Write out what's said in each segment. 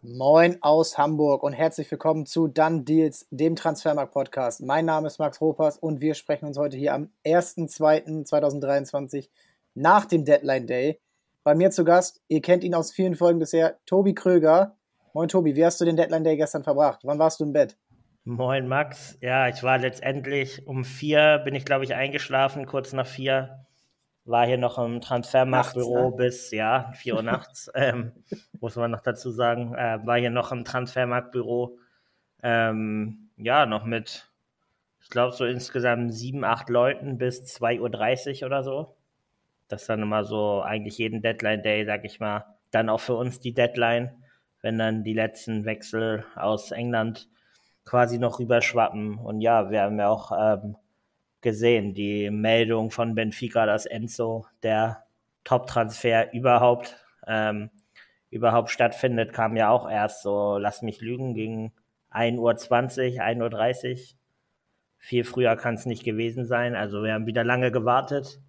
Moin aus Hamburg und herzlich willkommen zu Done Deals, dem Transfermarkt-Podcast. Mein Name ist Max Ropers und wir sprechen uns heute hier am 1.2.2023 nach dem Deadline Day. Bei mir zu Gast, ihr kennt ihn aus vielen Folgen bisher, Tobi Kröger. Moin Tobi, wie hast du den Deadline Day gestern verbracht? Wann warst du im Bett? Moin Max, ja, ich war letztendlich um vier, bin ich glaube ich eingeschlafen, kurz nach vier war hier noch im Transfermarktbüro ne? bis, ja, 4 Uhr nachts, ähm, muss man noch dazu sagen, äh, war hier noch im Transfermarktbüro, ähm, ja, noch mit, ich glaube, so insgesamt sieben, acht Leuten bis 2.30 Uhr oder so. Das ist dann immer so eigentlich jeden Deadline-Day, sag ich mal, dann auch für uns die Deadline, wenn dann die letzten Wechsel aus England quasi noch rüberschwappen. Und ja, wir haben ja auch ähm, gesehen, die Meldung von Benfica, dass Enzo der Top-Transfer überhaupt, ähm, überhaupt stattfindet, kam ja auch erst so, lass mich lügen, gegen 1.20 Uhr, 1.30 Uhr. Viel früher kann es nicht gewesen sein. Also wir haben wieder lange gewartet.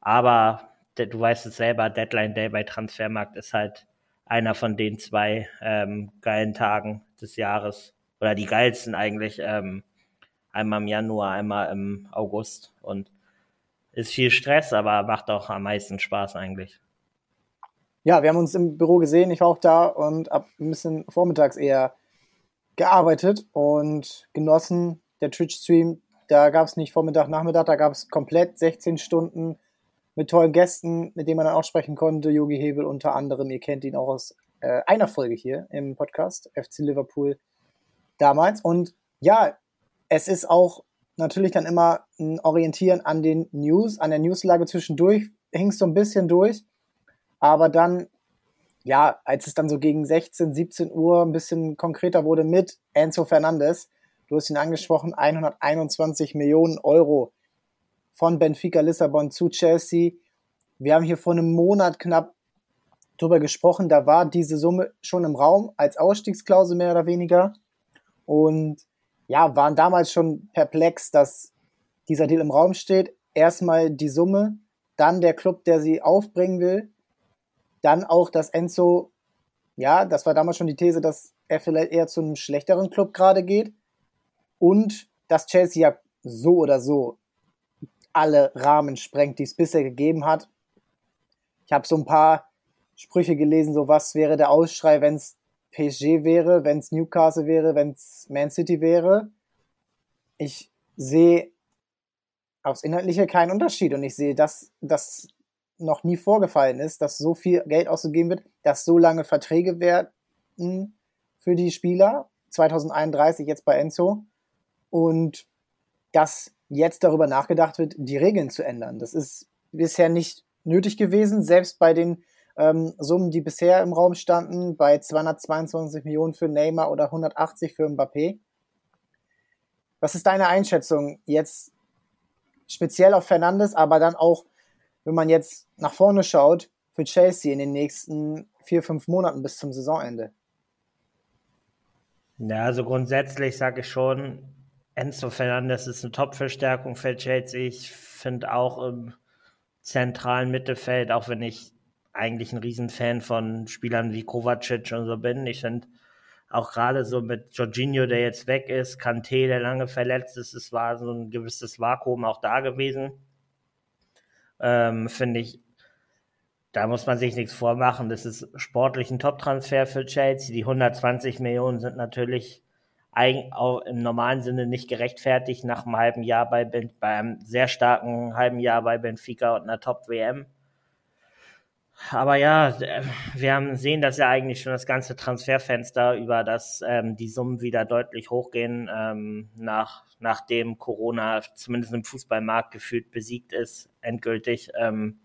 Aber du weißt es selber, Deadline Day bei Transfermarkt ist halt einer von den zwei ähm, geilen Tagen des Jahres. Oder die geilsten eigentlich. Ähm, Einmal im Januar, einmal im August. Und ist viel Stress, aber macht auch am meisten Spaß eigentlich. Ja, wir haben uns im Büro gesehen, ich war auch da und habe ein bisschen vormittags eher gearbeitet und genossen. Der Twitch-Stream, da gab es nicht Vormittag, Nachmittag, da gab es komplett 16 Stunden mit tollen Gästen, mit denen man dann auch sprechen konnte. Yogi Hebel unter anderem, ihr kennt ihn auch aus äh, einer Folge hier im Podcast, FC Liverpool damals. Und ja, es ist auch natürlich dann immer ein Orientieren an den News, an der Newslage zwischendurch, hing so ein bisschen durch. Aber dann, ja, als es dann so gegen 16, 17 Uhr ein bisschen konkreter wurde mit Enzo Fernandes, du hast ihn angesprochen, 121 Millionen Euro von Benfica Lissabon zu Chelsea. Wir haben hier vor einem Monat knapp drüber gesprochen, da war diese Summe schon im Raum als Ausstiegsklausel mehr oder weniger. Und ja, waren damals schon perplex, dass dieser Deal im Raum steht. Erstmal die Summe, dann der Club, der sie aufbringen will, dann auch, dass Enzo, ja, das war damals schon die These, dass er vielleicht eher zu einem schlechteren Club gerade geht und dass Chelsea ja so oder so alle Rahmen sprengt, die es bisher gegeben hat. Ich habe so ein paar Sprüche gelesen, so was wäre der Ausschrei, wenn es PSG wäre, wenn es Newcastle wäre, wenn es Man City wäre. Ich sehe aufs Inhaltliche keinen Unterschied und ich sehe, dass das noch nie vorgefallen ist, dass so viel Geld ausgegeben wird, dass so lange Verträge werden für die Spieler. 2031 jetzt bei Enzo. Und dass jetzt darüber nachgedacht wird, die Regeln zu ändern. Das ist bisher nicht nötig gewesen, selbst bei den ähm, Summen, die bisher im Raum standen, bei 222 Millionen für Neymar oder 180 für Mbappé. Was ist deine Einschätzung jetzt speziell auf Fernandes, aber dann auch, wenn man jetzt nach vorne schaut, für Chelsea in den nächsten vier, fünf Monaten bis zum Saisonende? Ja, also grundsätzlich sage ich schon, Enzo Fernandes ist eine Top-Verstärkung für Chelsea. Ich finde auch im zentralen Mittelfeld, auch wenn ich eigentlich ein Riesenfan von Spielern wie Kovacic und so bin. Ich finde auch gerade so mit Jorginho, der jetzt weg ist, Kante, der lange verletzt ist, es war so ein gewisses Vakuum auch da gewesen. Ähm, finde ich, da muss man sich nichts vormachen. Das ist sportlich ein Top-Transfer für Chelsea. Die 120 Millionen sind natürlich auch im normalen Sinne nicht gerechtfertigt nach einem halben Jahr bei, bei einem sehr starken halben Jahr bei Benfica und einer Top-WM. Aber ja, wir haben sehen das ja eigentlich schon das ganze Transferfenster, über das ähm, die Summen wieder deutlich hochgehen, ähm, nach, nachdem Corona zumindest im Fußballmarkt gefühlt besiegt ist, endgültig, ähm,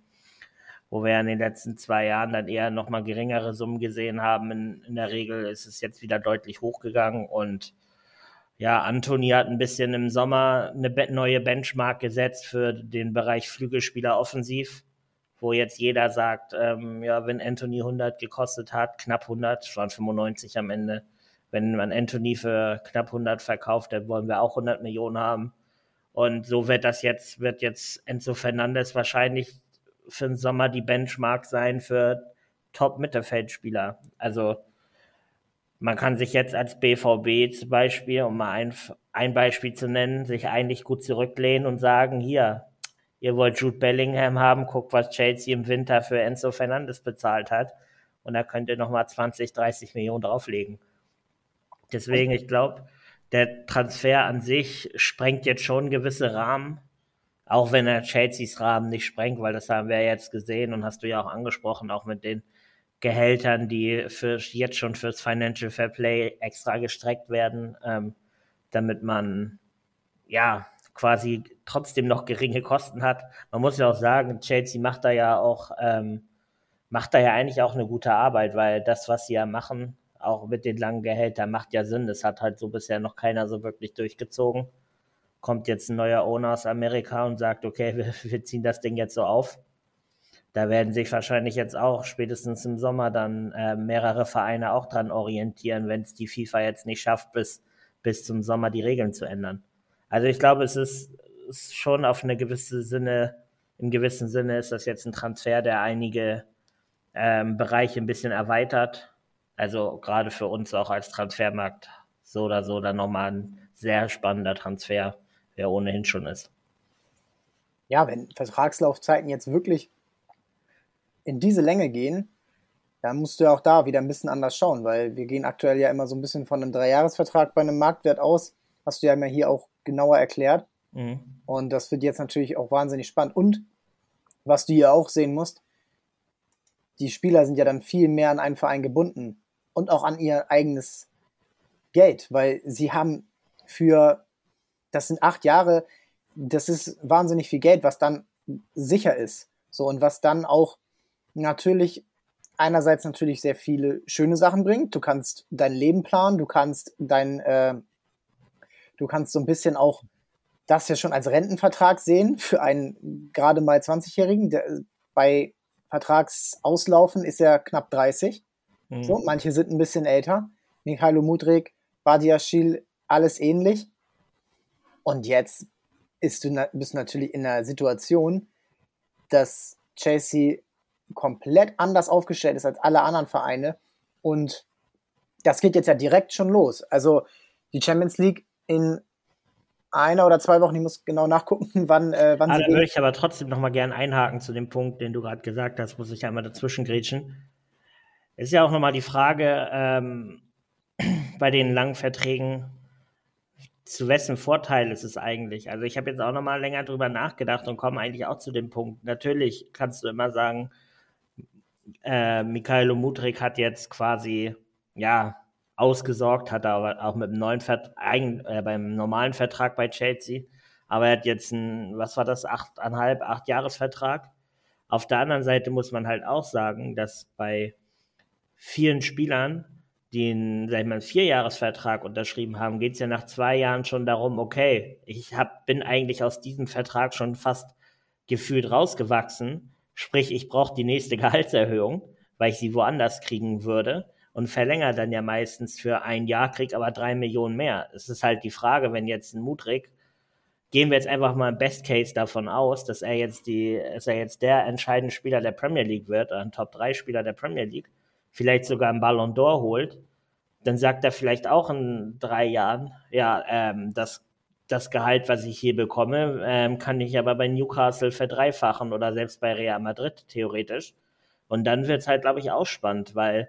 wo wir in den letzten zwei Jahren dann eher nochmal geringere Summen gesehen haben. In, in der Regel ist es jetzt wieder deutlich hochgegangen und ja, Antoni hat ein bisschen im Sommer eine neue Benchmark gesetzt für den Bereich Flügelspieler offensiv wo jetzt jeder sagt, ähm, ja, wenn Anthony 100 gekostet hat, knapp 100, es waren 95 am Ende, wenn man Anthony für knapp 100 verkauft, dann wollen wir auch 100 Millionen haben. Und so wird das jetzt, wird jetzt Enzo Fernandes wahrscheinlich für den Sommer die Benchmark sein für Top-Mittelfeldspieler. Also man kann sich jetzt als BVB zum Beispiel, um mal ein, ein Beispiel zu nennen, sich eigentlich gut zurücklehnen und sagen, hier, ihr wollt Jude Bellingham haben, guckt, was Chelsea im Winter für Enzo Fernandes bezahlt hat. Und da könnt ihr nochmal 20, 30 Millionen drauflegen. Deswegen, ich glaube, der Transfer an sich sprengt jetzt schon gewisse Rahmen, auch wenn er Chelseas Rahmen nicht sprengt, weil das haben wir jetzt gesehen und hast du ja auch angesprochen, auch mit den Gehältern, die für, jetzt schon fürs Financial Fair Play extra gestreckt werden, ähm, damit man ja quasi trotzdem noch geringe Kosten hat. Man muss ja auch sagen, Chelsea macht da ja auch ähm, macht da ja eigentlich auch eine gute Arbeit, weil das, was sie ja machen, auch mit den langen Gehältern, macht ja Sinn. Das hat halt so bisher noch keiner so wirklich durchgezogen. Kommt jetzt ein neuer Owner aus Amerika und sagt, okay, wir, wir ziehen das Ding jetzt so auf. Da werden sich wahrscheinlich jetzt auch spätestens im Sommer dann äh, mehrere Vereine auch dran orientieren, wenn es die FIFA jetzt nicht schafft, bis, bis zum Sommer die Regeln zu ändern. Also ich glaube, es ist, ist schon auf eine gewisse Sinne, im gewissen Sinne ist das jetzt ein Transfer, der einige ähm, Bereiche ein bisschen erweitert. Also gerade für uns auch als Transfermarkt so oder so dann nochmal ein sehr spannender Transfer, der ohnehin schon ist. Ja, wenn Vertragslaufzeiten jetzt wirklich in diese Länge gehen, dann musst du ja auch da wieder ein bisschen anders schauen, weil wir gehen aktuell ja immer so ein bisschen von einem Dreijahresvertrag bei einem Marktwert aus. Hast du ja immer hier auch genauer erklärt. Mhm. Und das wird jetzt natürlich auch wahnsinnig spannend. Und was du hier auch sehen musst, die Spieler sind ja dann viel mehr an einen Verein gebunden und auch an ihr eigenes Geld, weil sie haben für, das sind acht Jahre, das ist wahnsinnig viel Geld, was dann sicher ist. So und was dann auch natürlich einerseits natürlich sehr viele schöne Sachen bringt. Du kannst dein Leben planen, du kannst dein, äh, du kannst so ein bisschen auch das ja schon als Rentenvertrag sehen für einen gerade mal 20-Jährigen. Bei Vertragsauslaufen ist er knapp 30. Mhm. So, manche sind ein bisschen älter. Mikhailo Mudrik, Badiashil, alles ähnlich. Und jetzt ist du, bist du natürlich in einer Situation, dass Chelsea komplett anders aufgestellt ist als alle anderen Vereine. Und das geht jetzt ja direkt schon los. Also die Champions League in einer oder zwei Wochen, ich muss genau nachgucken, wann, äh, wann ah, sie. Da würde ich aber trotzdem noch mal gerne einhaken zu dem Punkt, den du gerade gesagt hast, muss ich einmal dazwischen grätschen. Es ist ja auch noch mal die Frage, ähm, bei den langen Verträgen, zu wessen Vorteil ist es eigentlich? Also ich habe jetzt auch noch mal länger drüber nachgedacht und komme eigentlich auch zu dem Punkt. Natürlich kannst du immer sagen, äh, Mikhailo Mudrik hat jetzt quasi, ja, ausgesorgt, hat er auch mit dem neuen Vert äh, beim normalen Vertrag bei Chelsea. Aber er hat jetzt ein, was war das, achteinhalb, acht Jahresvertrag. Auf der anderen Seite muss man halt auch sagen, dass bei vielen Spielern, die einen, sag ich mal, einen Vierjahresvertrag unterschrieben haben, geht es ja nach zwei Jahren schon darum, okay, ich hab, bin eigentlich aus diesem Vertrag schon fast gefühlt rausgewachsen. Sprich, ich brauche die nächste Gehaltserhöhung, weil ich sie woanders kriegen würde und verlängert dann ja meistens für ein Jahr, kriegt aber drei Millionen mehr. Es ist halt die Frage, wenn jetzt ein Mutrig, gehen wir jetzt einfach mal im Best Case davon aus, dass er jetzt die, dass er jetzt der entscheidende Spieler der Premier League wird, ein Top 3 Spieler der Premier League, vielleicht sogar einen Ballon d'Or holt, dann sagt er vielleicht auch in drei Jahren, ja, ähm, das, das Gehalt, was ich hier bekomme, ähm, kann ich aber bei Newcastle verdreifachen oder selbst bei Real Madrid theoretisch. Und dann wird es halt, glaube ich, auch spannend, weil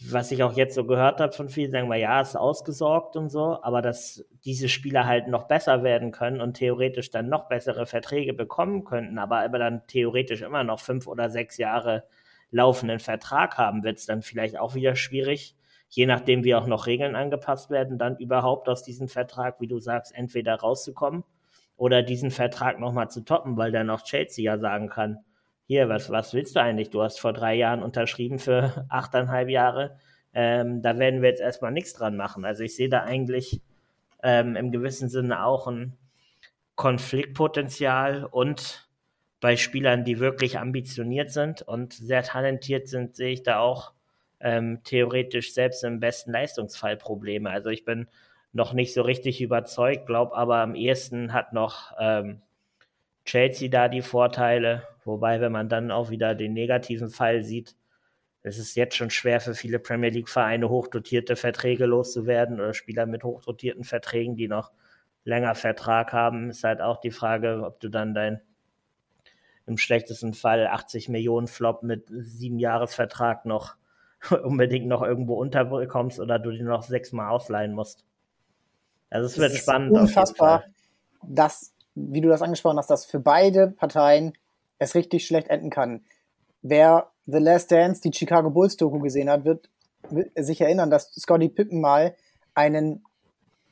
was ich auch jetzt so gehört habe von vielen, sagen wir, ja, ist ausgesorgt und so, aber dass diese Spieler halt noch besser werden können und theoretisch dann noch bessere Verträge bekommen könnten, aber, aber dann theoretisch immer noch fünf oder sechs Jahre laufenden Vertrag haben, wird es dann vielleicht auch wieder schwierig, je nachdem, wie auch noch Regeln angepasst werden, dann überhaupt aus diesem Vertrag, wie du sagst, entweder rauszukommen oder diesen Vertrag nochmal zu toppen, weil dann auch Chelsea ja sagen kann, hier, was, was willst du eigentlich? Du hast vor drei Jahren unterschrieben für achteinhalb Jahre. Ähm, da werden wir jetzt erstmal nichts dran machen. Also ich sehe da eigentlich ähm, im gewissen Sinne auch ein Konfliktpotenzial und bei Spielern, die wirklich ambitioniert sind und sehr talentiert sind, sehe ich da auch ähm, theoretisch selbst im besten Leistungsfall Probleme. Also ich bin noch nicht so richtig überzeugt, glaube aber am ehesten hat noch ähm, Chelsea da die Vorteile Wobei, wenn man dann auch wieder den negativen Fall sieht, es ist jetzt schon schwer für viele Premier League-Vereine, hochdotierte Verträge loszuwerden oder Spieler mit hochdotierten Verträgen, die noch länger Vertrag haben. Ist halt auch die Frage, ob du dann dein im schlechtesten Fall 80 Millionen Flop mit sieben Jahresvertrag noch unbedingt noch irgendwo unterbekommst oder du den noch sechsmal ausleihen musst. Also es wird es spannend. Unfassbar, dass, wie du das angesprochen hast, dass für beide Parteien es richtig schlecht enden kann. Wer The Last Dance, die Chicago Bulls Doku gesehen hat, wird, sich erinnern, dass Scotty Pippen mal einen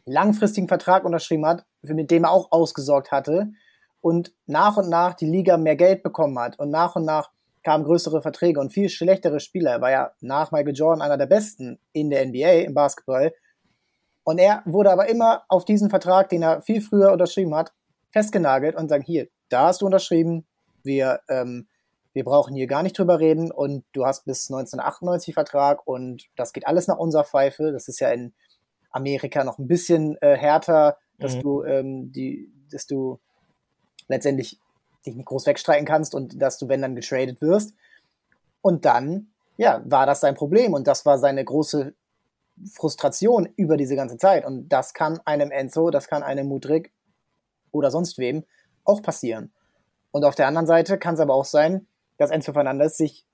langfristigen Vertrag unterschrieben hat, mit dem er auch ausgesorgt hatte und nach und nach die Liga mehr Geld bekommen hat und nach und nach kamen größere Verträge und viel schlechtere Spieler. Er war ja nach Michael Jordan einer der besten in der NBA im Basketball. Und er wurde aber immer auf diesen Vertrag, den er viel früher unterschrieben hat, festgenagelt und sagen, hier, da hast du unterschrieben, wir ähm, wir brauchen hier gar nicht drüber reden und du hast bis 1998 Vertrag und das geht alles nach unserer Pfeife. Das ist ja in Amerika noch ein bisschen äh, härter, dass mhm. du ähm, die, dass du letztendlich dich nicht groß wegstreiten kannst und dass du, wenn dann getradet wirst. Und dann, ja, war das sein Problem und das war seine große Frustration über diese ganze Zeit. Und das kann einem Enzo, das kann einem Mudrik oder sonst wem auch passieren. Und auf der anderen Seite kann es aber auch sein, dass Enzo Fernandes sich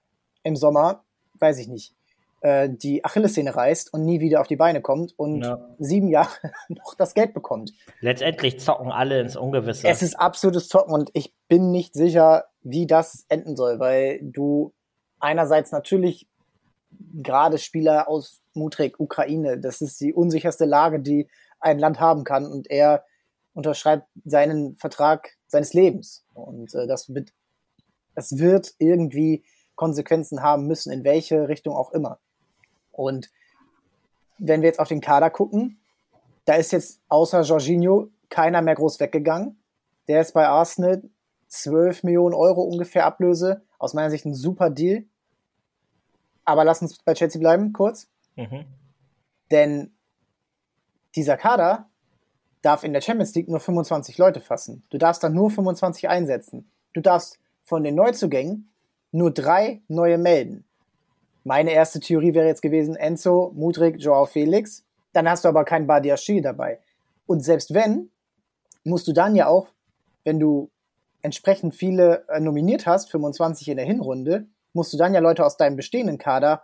im Sommer, weiß ich nicht, äh, die Achillessehne reißt und nie wieder auf die Beine kommt und ja. sieben Jahre noch das Geld bekommt. Letztendlich zocken alle ins Ungewisse. Es ist absolutes Zocken und ich bin nicht sicher, wie das enden soll, weil du einerseits natürlich gerade Spieler aus Mutrik, Ukraine, das ist die unsicherste Lage, die ein Land haben kann und er unterschreibt seinen Vertrag seines Lebens und äh, das mit es wird irgendwie Konsequenzen haben müssen, in welche Richtung auch immer. Und wenn wir jetzt auf den Kader gucken, da ist jetzt außer Jorginho keiner mehr groß weggegangen. Der ist bei Arsenal 12 Millionen Euro ungefähr Ablöse. Aus meiner Sicht ein super Deal. Aber lass uns bei Chelsea bleiben, kurz. Mhm. Denn dieser Kader darf in der Champions League nur 25 Leute fassen. Du darfst dann nur 25 einsetzen. Du darfst von den Neuzugängen nur drei neue melden. Meine erste Theorie wäre jetzt gewesen, Enzo, Mudrik, Joao Felix. Dann hast du aber keinen Badiashi dabei. Und selbst wenn, musst du dann ja auch, wenn du entsprechend viele äh, nominiert hast, 25 in der Hinrunde, musst du dann ja Leute aus deinem bestehenden Kader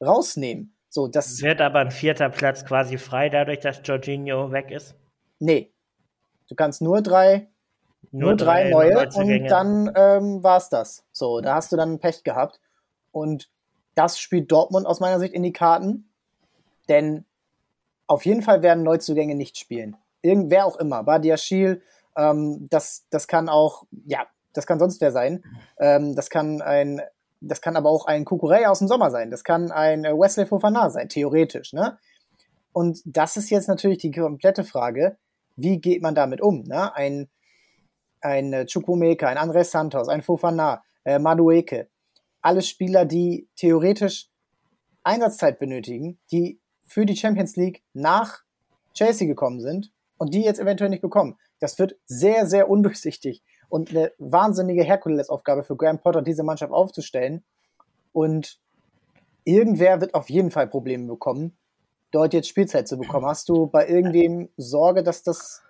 rausnehmen. So, das Wird aber ein vierter Platz quasi frei, dadurch, dass Jorginho weg ist? Nee. Du kannst nur drei nur, Nur drei, drei neue und dann ähm, war es das. So, da hast du dann Pech gehabt. Und das spielt Dortmund aus meiner Sicht in die Karten. Denn auf jeden Fall werden Neuzugänge nicht spielen. Irgendwer auch immer. Badia Schiel, ähm, das, das kann auch, ja, das kann sonst wer sein. Ähm, das kann ein, das kann aber auch ein Kukurei aus dem Sommer sein. Das kann ein Wesley Fofana sein, theoretisch, ne? Und das ist jetzt natürlich die komplette Frage, wie geht man damit um? Ne? Ein ein äh, Chukwumeka, ein Andres Santos, ein Fofana, äh, Madueke. Alles Spieler, die theoretisch Einsatzzeit benötigen, die für die Champions League nach Chelsea gekommen sind und die jetzt eventuell nicht bekommen. Das wird sehr, sehr undurchsichtig und eine wahnsinnige Herkulesaufgabe für Graham Potter, diese Mannschaft aufzustellen. Und irgendwer wird auf jeden Fall Probleme bekommen, dort jetzt Spielzeit zu bekommen. Hast du bei irgendwem Sorge, dass das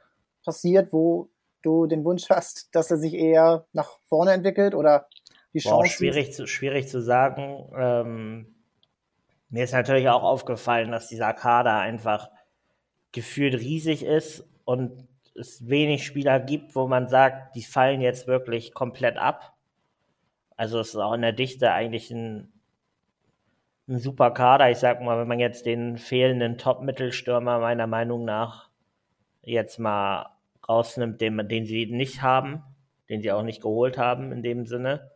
passiert, wo du den Wunsch hast, dass er sich eher nach vorne entwickelt oder die Chance? Boah, schwierig, zu, schwierig zu sagen. Ähm, mir ist natürlich auch aufgefallen, dass dieser Kader einfach gefühlt riesig ist und es wenig Spieler gibt, wo man sagt, die fallen jetzt wirklich komplett ab. Also es ist auch in der Dichte eigentlich ein, ein super Kader. Ich sag mal, wenn man jetzt den fehlenden Top-Mittelstürmer meiner Meinung nach jetzt mal rausnimmt, den, den sie nicht haben, den sie auch nicht geholt haben in dem Sinne.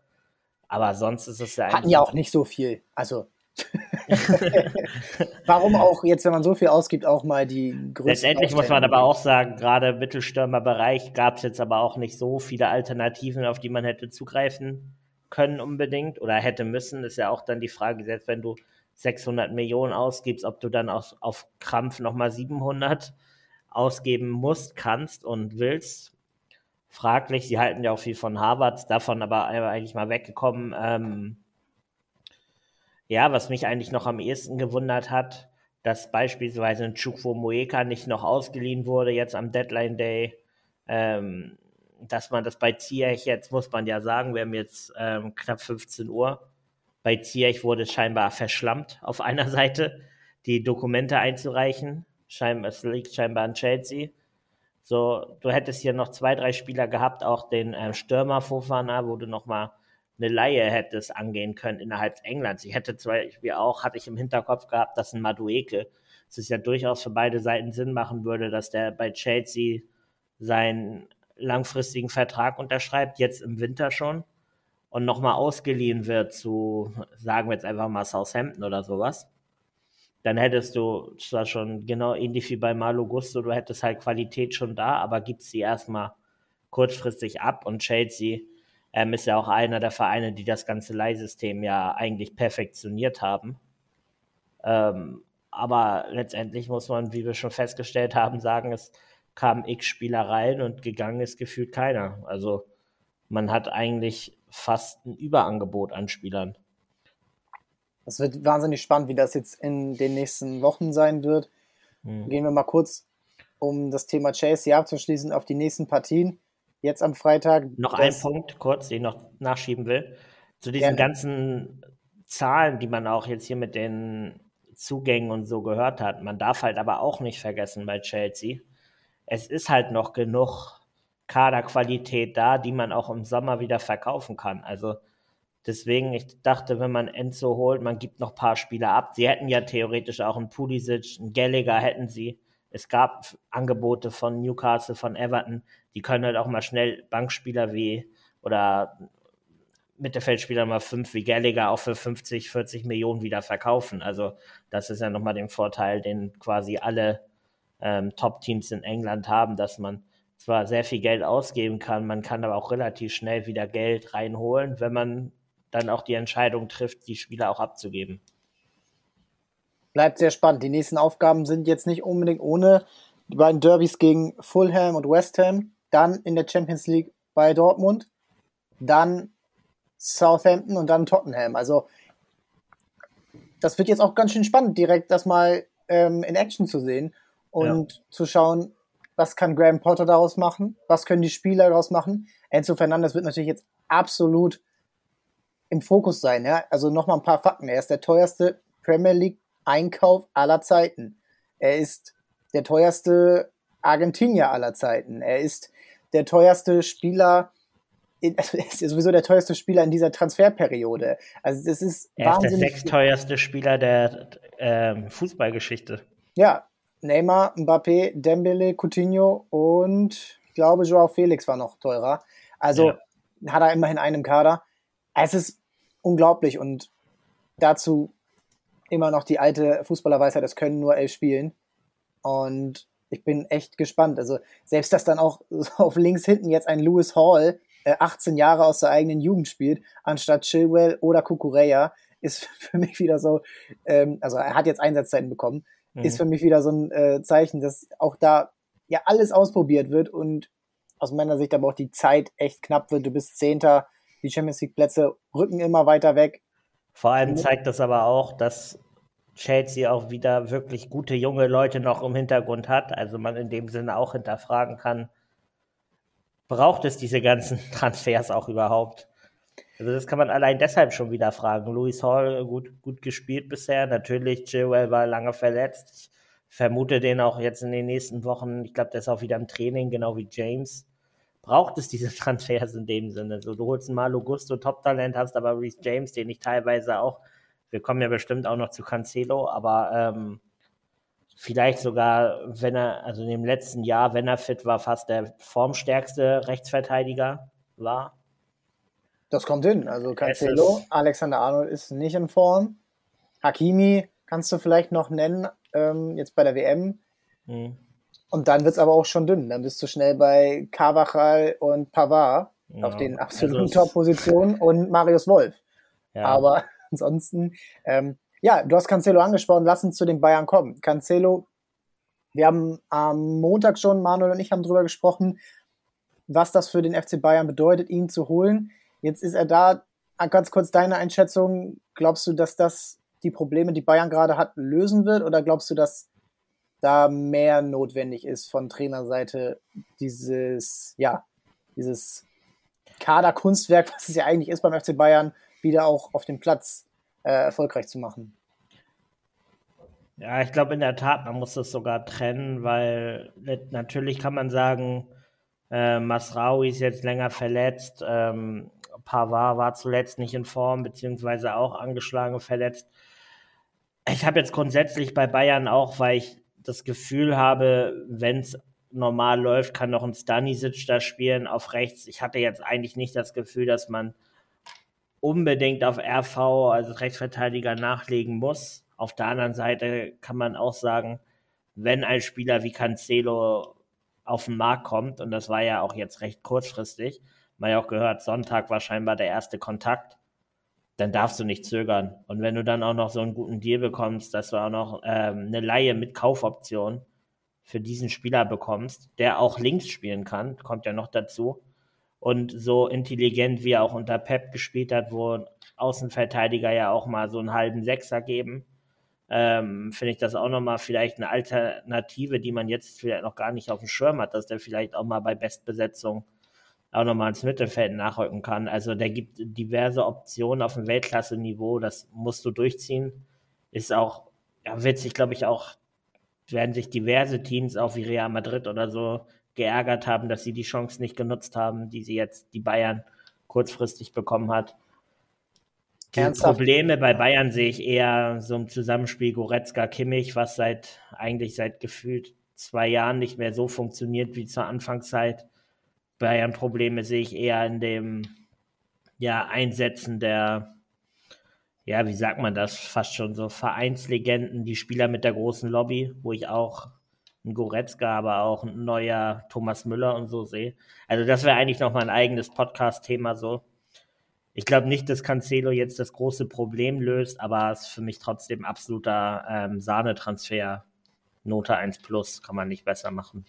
Aber sonst ist es ja Hatten ja auch nicht so viel. Also. Warum auch jetzt, wenn man so viel ausgibt, auch mal die größten Letztendlich muss man aber auch sagen, gerade im Mittelstürmerbereich gab es jetzt aber auch nicht so viele Alternativen, auf die man hätte zugreifen können unbedingt oder hätte müssen. Ist ja auch dann die Frage, selbst wenn du 600 Millionen ausgibst, ob du dann auf, auf Krampf nochmal 700 ausgeben musst, kannst und willst. Fraglich, sie halten ja auch viel von Harvard, davon aber eigentlich mal weggekommen. Ähm, Ja, was mich eigentlich noch am ehesten gewundert hat, dass beispielsweise ein Chukwu Moeka nicht noch ausgeliehen wurde, jetzt am Deadline Day. Ähm, dass man das bei Ziyech jetzt, muss man ja sagen, wir haben jetzt ähm, knapp 15 Uhr. Bei Ziyech wurde scheinbar verschlammt auf einer Seite, die Dokumente einzureichen. Scheinbar, es liegt scheinbar an Chelsea. So, du hättest hier noch zwei, drei Spieler gehabt, auch den ähm, Stürmer Fofana, wo du nochmal eine Laie hättest angehen können innerhalb Englands. Ich hätte zum Beispiel auch, hatte ich im Hinterkopf gehabt, dass ein Madueke, dass es ja durchaus für beide Seiten Sinn machen würde, dass der bei Chelsea seinen langfristigen Vertrag unterschreibt, jetzt im Winter schon, und nochmal ausgeliehen wird zu, sagen wir jetzt einfach mal Southampton oder sowas dann hättest du zwar schon genau ähnlich wie bei Malo Gusto, du hättest halt Qualität schon da, aber gibst sie erstmal kurzfristig ab und Chelsea ähm, ist ja auch einer der Vereine, die das ganze Leihsystem ja eigentlich perfektioniert haben. Ähm, aber letztendlich muss man, wie wir schon festgestellt haben, sagen, es kamen x Spieler rein und gegangen ist gefühlt keiner. Also man hat eigentlich fast ein Überangebot an Spielern. Das wird wahnsinnig spannend, wie das jetzt in den nächsten Wochen sein wird. Mhm. Gehen wir mal kurz, um das Thema Chelsea abzuschließen, auf die nächsten Partien. Jetzt am Freitag. Noch ein Punkt, kurz, den ich noch nachschieben will. Zu diesen ja. ganzen Zahlen, die man auch jetzt hier mit den Zugängen und so gehört hat. Man darf halt aber auch nicht vergessen bei Chelsea. Es ist halt noch genug Kaderqualität da, die man auch im Sommer wieder verkaufen kann. Also Deswegen, ich dachte, wenn man Enzo holt, man gibt noch ein paar Spieler ab. Sie hätten ja theoretisch auch einen Pulisic, einen Gallagher hätten sie. Es gab Angebote von Newcastle, von Everton. Die können halt auch mal schnell Bankspieler wie oder Mittelfeldspieler mal fünf wie Gallagher auch für 50, 40 Millionen wieder verkaufen. Also das ist ja nochmal den Vorteil, den quasi alle ähm, Top-Teams in England haben, dass man zwar sehr viel Geld ausgeben kann, man kann aber auch relativ schnell wieder Geld reinholen, wenn man dann auch die Entscheidung trifft, die Spieler auch abzugeben. Bleibt sehr spannend. Die nächsten Aufgaben sind jetzt nicht unbedingt ohne die beiden Derbys gegen Fulham und West Ham, dann in der Champions League bei Dortmund, dann Southampton und dann Tottenham. Also das wird jetzt auch ganz schön spannend, direkt das mal ähm, in Action zu sehen und ja. zu schauen, was kann Graham Potter daraus machen, was können die Spieler daraus machen. Enzo Fernandes wird natürlich jetzt absolut im Fokus sein. Ja? Also nochmal ein paar Fakten. Er ist der teuerste Premier League Einkauf aller Zeiten. Er ist der teuerste Argentinier aller Zeiten. Er ist der teuerste Spieler, er ist sowieso der teuerste Spieler in dieser Transferperiode. Also das ist Er ist der sechsteuerste Spieler der ähm, Fußballgeschichte. Ja, Neymar, Mbappé, Dembele, Coutinho und ich glaube Joao Felix war noch teurer. Also ja. hat er immerhin einen im Kader. Es ist unglaublich und dazu immer noch die alte Fußballerweisheit, es können nur elf spielen. Und ich bin echt gespannt. Also selbst, dass dann auch auf links hinten jetzt ein Lewis Hall äh, 18 Jahre aus der eigenen Jugend spielt, anstatt Chilwell oder Kukureya, ist für mich wieder so, ähm, also er hat jetzt Einsatzzeiten bekommen, mhm. ist für mich wieder so ein äh, Zeichen, dass auch da ja alles ausprobiert wird und aus meiner Sicht aber auch die Zeit echt knapp wird. Du bist Zehnter, die Champions League Plätze rücken immer weiter weg. Vor allem zeigt das aber auch, dass Chelsea auch wieder wirklich gute junge Leute noch im Hintergrund hat. Also man in dem Sinne auch hinterfragen kann, braucht es diese ganzen Transfers auch überhaupt? Also das kann man allein deshalb schon wieder fragen. Louis Hall gut, gut gespielt bisher. Natürlich, Chilwell war lange verletzt. Ich vermute den auch jetzt in den nächsten Wochen. Ich glaube, der ist auch wieder im Training, genau wie James braucht es diese Transfers in dem Sinne. So, du holst einen Malo Gusto, Top-Talent, hast aber Reese James, den ich teilweise auch, wir kommen ja bestimmt auch noch zu Cancelo, aber ähm, vielleicht sogar, wenn er, also in dem letzten Jahr, wenn er fit war, fast der formstärkste Rechtsverteidiger war. Das kommt hin. Also Cancelo, Alexander Arnold ist nicht in Form. Hakimi kannst du vielleicht noch nennen, ähm, jetzt bei der WM. Hm. Und dann wird es aber auch schon dünn. Dann bist du schnell bei Carvajal und Pavard ja, auf den absoluten also Top-Positionen und Marius Wolf. Ja. Aber ansonsten, ähm, ja, du hast Cancelo angesprochen, lass uns zu den Bayern kommen. Cancelo, wir haben am Montag schon, Manuel und ich haben drüber gesprochen, was das für den FC Bayern bedeutet, ihn zu holen. Jetzt ist er da. Ganz kurz deine Einschätzung. Glaubst du, dass das die Probleme, die Bayern gerade hat, lösen wird? Oder glaubst du, dass da mehr notwendig ist von Trainerseite, dieses, ja, dieses Kaderkunstwerk, was es ja eigentlich ist beim FC Bayern, wieder auch auf dem Platz äh, erfolgreich zu machen? Ja, ich glaube in der Tat, man muss das sogar trennen, weil natürlich kann man sagen, äh, Masraoui ist jetzt länger verletzt, ähm, Pavard war zuletzt nicht in Form, beziehungsweise auch angeschlagen verletzt. Ich habe jetzt grundsätzlich bei Bayern auch, weil ich das Gefühl habe, wenn es normal läuft, kann noch ein Stanisic da spielen auf rechts. Ich hatte jetzt eigentlich nicht das Gefühl, dass man unbedingt auf RV, also Rechtsverteidiger, nachlegen muss. Auf der anderen Seite kann man auch sagen, wenn ein Spieler wie Cancelo auf den Markt kommt, und das war ja auch jetzt recht kurzfristig, man ja auch gehört, Sonntag war scheinbar der erste Kontakt, dann darfst du nicht zögern. Und wenn du dann auch noch so einen guten Deal bekommst, dass du auch noch ähm, eine Laie mit Kaufoption für diesen Spieler bekommst, der auch links spielen kann, kommt ja noch dazu. Und so intelligent wie er auch unter Pep gespielt hat, wo Außenverteidiger ja auch mal so einen halben Sechser geben, ähm, finde ich das auch nochmal vielleicht eine Alternative, die man jetzt vielleicht noch gar nicht auf dem Schirm hat, dass der vielleicht auch mal bei Bestbesetzung auch nochmal ins Mittelfeld nachrücken kann. Also der gibt diverse Optionen auf dem Weltklasse-Niveau, das musst du durchziehen. Ist auch, ja, wird sich, glaube ich, auch, werden sich diverse Teams, auch wie Real Madrid oder so, geärgert haben, dass sie die Chance nicht genutzt haben, die sie jetzt, die Bayern kurzfristig bekommen hat. Die Ernsthaft? Probleme bei Bayern sehe ich eher so im Zusammenspiel Goretzka-Kimmich, was seit eigentlich seit gefühlt zwei Jahren nicht mehr so funktioniert wie zur Anfangszeit. Bayern-Probleme sehe ich eher in dem ja, Einsetzen der, ja, wie sagt man das, fast schon so Vereinslegenden, die Spieler mit der großen Lobby, wo ich auch ein Goretzka, aber auch ein neuer Thomas Müller und so sehe. Also das wäre eigentlich nochmal ein eigenes Podcast-Thema so. Ich glaube nicht, dass Cancelo jetzt das große Problem löst, aber es ist für mich trotzdem absoluter ähm, Sahnetransfer. Note 1 plus, kann man nicht besser machen.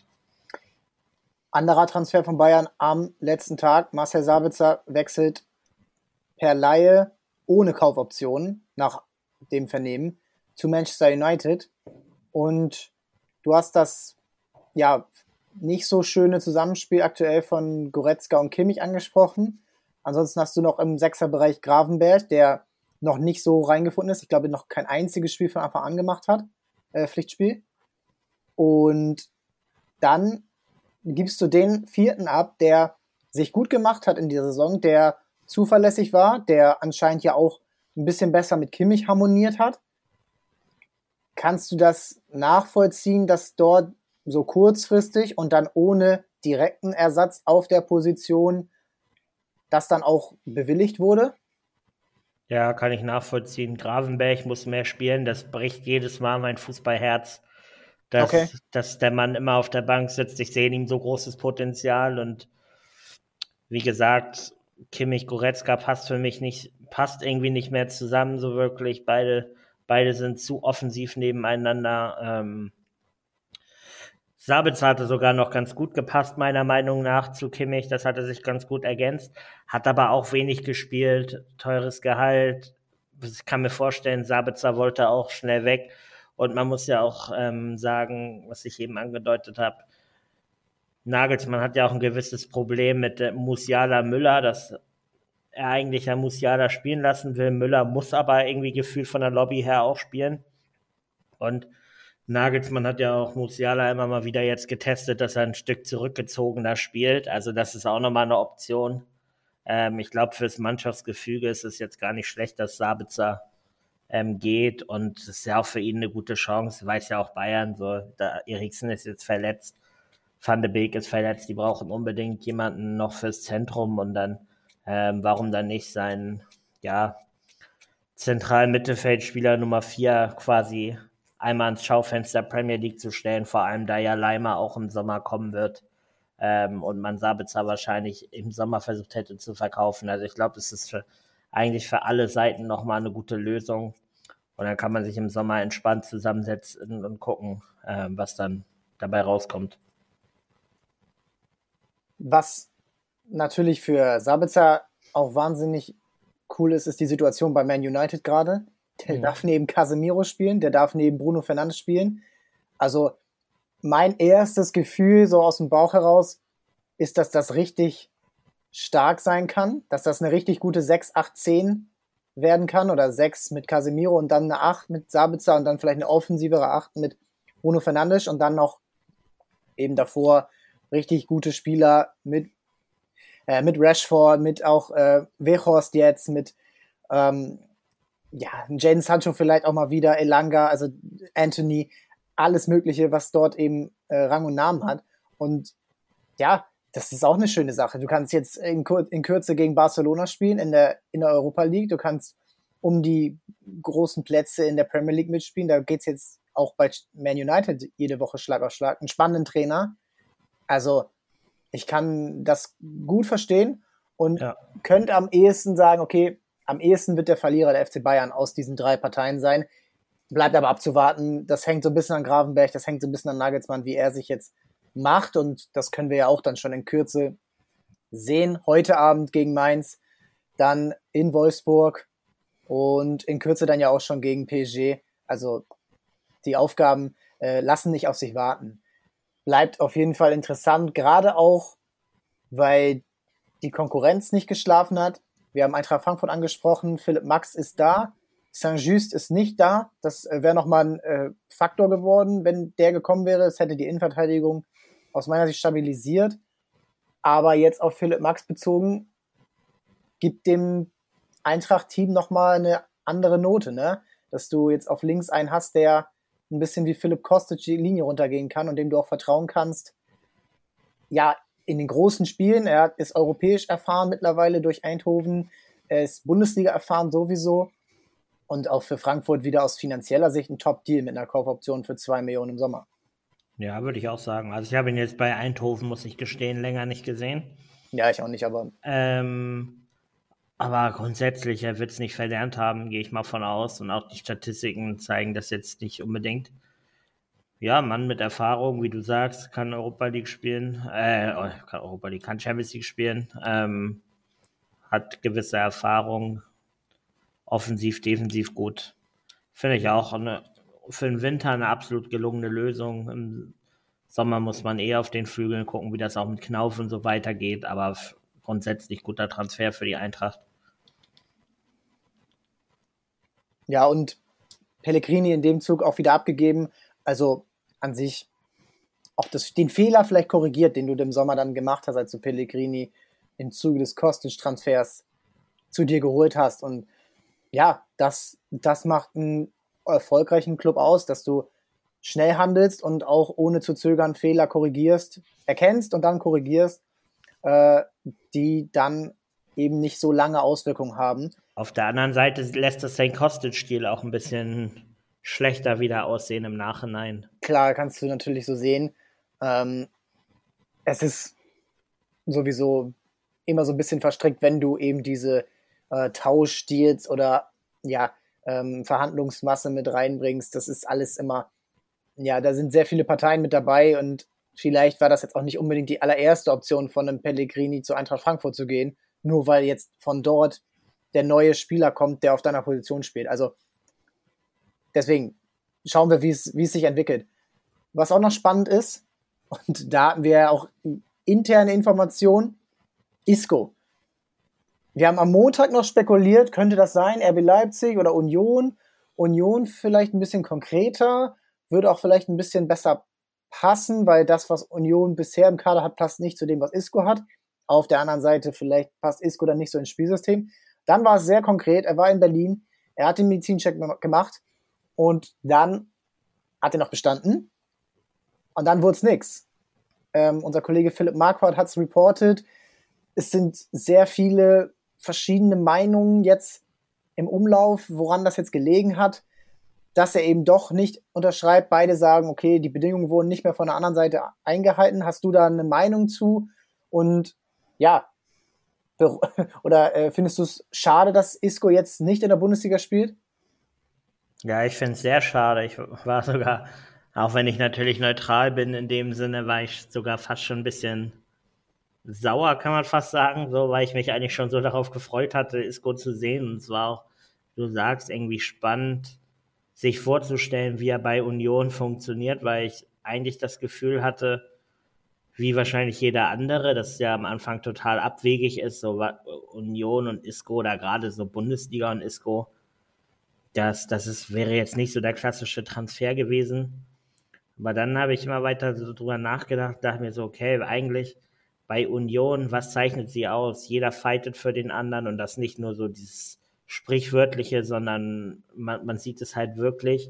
Anderer Transfer von Bayern am letzten Tag. Marcel Sabitzer wechselt per Laie ohne Kaufoptionen nach dem Vernehmen zu Manchester United. Und du hast das ja nicht so schöne Zusammenspiel aktuell von Goretzka und Kimmich angesprochen. Ansonsten hast du noch im Sechserbereich Gravenberg, der noch nicht so reingefunden ist. Ich glaube, noch kein einziges Spiel von Anfang an gemacht hat, äh, Pflichtspiel. Und dann gibst du den vierten ab, der sich gut gemacht hat in dieser Saison, der zuverlässig war, der anscheinend ja auch ein bisschen besser mit Kimmich harmoniert hat. Kannst du das nachvollziehen, dass dort so kurzfristig und dann ohne direkten Ersatz auf der Position das dann auch bewilligt wurde? Ja, kann ich nachvollziehen. Gravenberg muss mehr spielen. Das bricht jedes Mal mein Fußballherz, dass, okay. dass der Mann immer auf der Bank sitzt. Ich sehe in ihm so großes Potenzial und wie gesagt, Kimmich Goretzka passt für mich nicht, passt irgendwie nicht mehr zusammen so wirklich. Beide, beide sind zu offensiv nebeneinander. Ähm, Sabitzer hatte sogar noch ganz gut gepasst, meiner Meinung nach, zu Kimmich. Das hatte sich ganz gut ergänzt. Hat aber auch wenig gespielt, teures Gehalt. Ich kann mir vorstellen, Sabitzer wollte auch schnell weg. Und man muss ja auch ähm, sagen, was ich eben angedeutet habe, Nagelsmann hat ja auch ein gewisses Problem mit äh, Musiala Müller, dass er eigentlich ja Musiala spielen lassen will. Müller muss aber irgendwie gefühlt von der Lobby her auch spielen. Und Nagelsmann hat ja auch Musiala immer mal wieder jetzt getestet, dass er ein Stück zurückgezogener spielt. Also das ist auch nochmal eine Option. Ähm, ich glaube, fürs Mannschaftsgefüge ist es jetzt gar nicht schlecht, dass Sabitzer ähm, geht und es ist ja auch für ihn eine gute Chance. Weiß ja auch Bayern, so, da Eriksen ist jetzt verletzt, Van de Beek ist verletzt, die brauchen unbedingt jemanden noch fürs Zentrum und dann, ähm, warum dann nicht sein, ja, zentralen Mittelfeldspieler Nummer 4 quasi einmal ins Schaufenster Premier League zu stellen, vor allem da ja Leimer auch im Sommer kommen wird ähm, und man Sabitzer wahrscheinlich im Sommer versucht hätte zu verkaufen. Also ich glaube, es ist für, eigentlich für alle Seiten nochmal eine gute Lösung und dann kann man sich im Sommer entspannt zusammensetzen und gucken, äh, was dann dabei rauskommt. Was natürlich für Sabitzer auch wahnsinnig cool ist, ist die Situation bei Man United gerade der mhm. darf neben Casemiro spielen, der darf neben Bruno Fernandes spielen. Also mein erstes Gefühl so aus dem Bauch heraus ist, dass das richtig stark sein kann, dass das eine richtig gute 6, 8, 10 werden kann oder 6 mit Casemiro und dann eine 8 mit Sabitzer und dann vielleicht eine offensivere 8 mit Bruno Fernandes und dann noch eben davor richtig gute Spieler mit, äh, mit Rashford, mit auch äh, Wechhorst jetzt, mit ähm, ja, Jaden Sancho vielleicht auch mal wieder, Elanga, also Anthony, alles Mögliche, was dort eben äh, Rang und Namen hat. Und ja, das ist auch eine schöne Sache. Du kannst jetzt in, Kur in Kürze gegen Barcelona spielen in der, in der Europa League. Du kannst um die großen Plätze in der Premier League mitspielen. Da geht es jetzt auch bei Man United jede Woche Schlag auf Schlag. Einen spannenden Trainer. Also, ich kann das gut verstehen und ja. könnte am ehesten sagen, okay, am ehesten wird der Verlierer der FC Bayern aus diesen drei Parteien sein. Bleibt aber abzuwarten. Das hängt so ein bisschen an Gravenberg, das hängt so ein bisschen an Nagelsmann, wie er sich jetzt macht. Und das können wir ja auch dann schon in Kürze sehen. Heute Abend gegen Mainz, dann in Wolfsburg und in Kürze dann ja auch schon gegen PSG. Also die Aufgaben äh, lassen nicht auf sich warten. Bleibt auf jeden Fall interessant, gerade auch, weil die Konkurrenz nicht geschlafen hat. Wir haben Eintracht Frankfurt angesprochen, Philipp Max ist da, Saint-Just ist nicht da. Das äh, wäre nochmal ein äh, Faktor geworden, wenn der gekommen wäre. Es hätte die Innenverteidigung aus meiner Sicht stabilisiert. Aber jetzt auf Philipp Max bezogen, gibt dem Eintracht-Team nochmal eine andere Note, ne? Dass du jetzt auf links einen hast, der ein bisschen wie Philipp Kostic die Linie runtergehen kann und dem du auch vertrauen kannst. Ja, in den großen Spielen, er ist europäisch erfahren mittlerweile durch Eindhoven, er ist Bundesliga erfahren sowieso und auch für Frankfurt wieder aus finanzieller Sicht ein Top-Deal mit einer Kaufoption für zwei Millionen im Sommer. Ja, würde ich auch sagen. Also ich habe ihn jetzt bei Eindhoven, muss ich gestehen, länger nicht gesehen. Ja, ich auch nicht, aber. Ähm, aber grundsätzlich, er wird es nicht verlernt haben, gehe ich mal von aus. Und auch die Statistiken zeigen das jetzt nicht unbedingt. Ja, Mann mit Erfahrung, wie du sagst, kann Europa League spielen, äh, oh, kann Europa League, kann Champions League spielen, ähm, hat gewisse Erfahrung, offensiv, defensiv gut. Finde ich auch eine für den Winter eine absolut gelungene Lösung. Im Sommer muss man eher auf den Flügeln gucken, wie das auch mit Knauf und so weitergeht, aber grundsätzlich guter Transfer für die Eintracht. Ja, und Pellegrini in dem Zug auch wieder abgegeben. Also an sich auch das, den Fehler vielleicht korrigiert, den du im Sommer dann gemacht hast, als du Pellegrini im Zuge des Kostic-Transfers zu dir geholt hast. Und ja, das, das macht einen erfolgreichen Club aus, dass du schnell handelst und auch ohne zu zögern Fehler korrigierst, erkennst und dann korrigierst, äh, die dann eben nicht so lange Auswirkungen haben. Auf der anderen Seite lässt das sein Kostet-Stil auch ein bisschen schlechter wieder aussehen im Nachhinein. Klar, kannst du natürlich so sehen. Ähm, es ist sowieso immer so ein bisschen verstrickt, wenn du eben diese äh, Tauschdeals oder ja, ähm, Verhandlungsmasse mit reinbringst. Das ist alles immer, ja, da sind sehr viele Parteien mit dabei und vielleicht war das jetzt auch nicht unbedingt die allererste Option von einem Pellegrini zu Eintracht Frankfurt zu gehen, nur weil jetzt von dort der neue Spieler kommt, der auf deiner Position spielt. Also deswegen schauen wir, wie es, sich entwickelt. Was auch noch spannend ist, und da hatten wir auch interne Informationen, Isco. Wir haben am Montag noch spekuliert, könnte das sein, RB Leipzig oder Union. Union vielleicht ein bisschen konkreter, würde auch vielleicht ein bisschen besser passen, weil das, was Union bisher im Kader hat, passt nicht zu dem, was Isco hat. Auf der anderen Seite, vielleicht passt Isco dann nicht so ins Spielsystem. Dann war es sehr konkret, er war in Berlin, er hat den Medizincheck gemacht und dann hat er noch bestanden und dann wurde es nichts. Ähm, unser Kollege Philipp Marquardt hat es reported. Es sind sehr viele verschiedene Meinungen jetzt im Umlauf, woran das jetzt gelegen hat, dass er eben doch nicht unterschreibt. Beide sagen, okay, die Bedingungen wurden nicht mehr von der anderen Seite eingehalten. Hast du da eine Meinung zu? Und ja, oder äh, findest du es schade, dass Isco jetzt nicht in der Bundesliga spielt? Ja, ich finde es sehr schade. Ich war sogar, auch wenn ich natürlich neutral bin in dem Sinne, war ich sogar fast schon ein bisschen sauer, kann man fast sagen, so, weil ich mich eigentlich schon so darauf gefreut hatte, Isco zu sehen. Und es war auch du sagst, irgendwie spannend, sich vorzustellen, wie er bei Union funktioniert, weil ich eigentlich das Gefühl hatte, wie wahrscheinlich jeder andere, dass ja am Anfang total abwegig ist, so Union und Isco oder gerade so Bundesliga und Isco. Das, das ist, wäre jetzt nicht so der klassische Transfer gewesen. Aber dann habe ich immer weiter so drüber nachgedacht, dachte mir so, okay, eigentlich bei Union, was zeichnet sie aus? Jeder fightet für den anderen und das nicht nur so dieses sprichwörtliche, sondern man, man sieht es halt wirklich.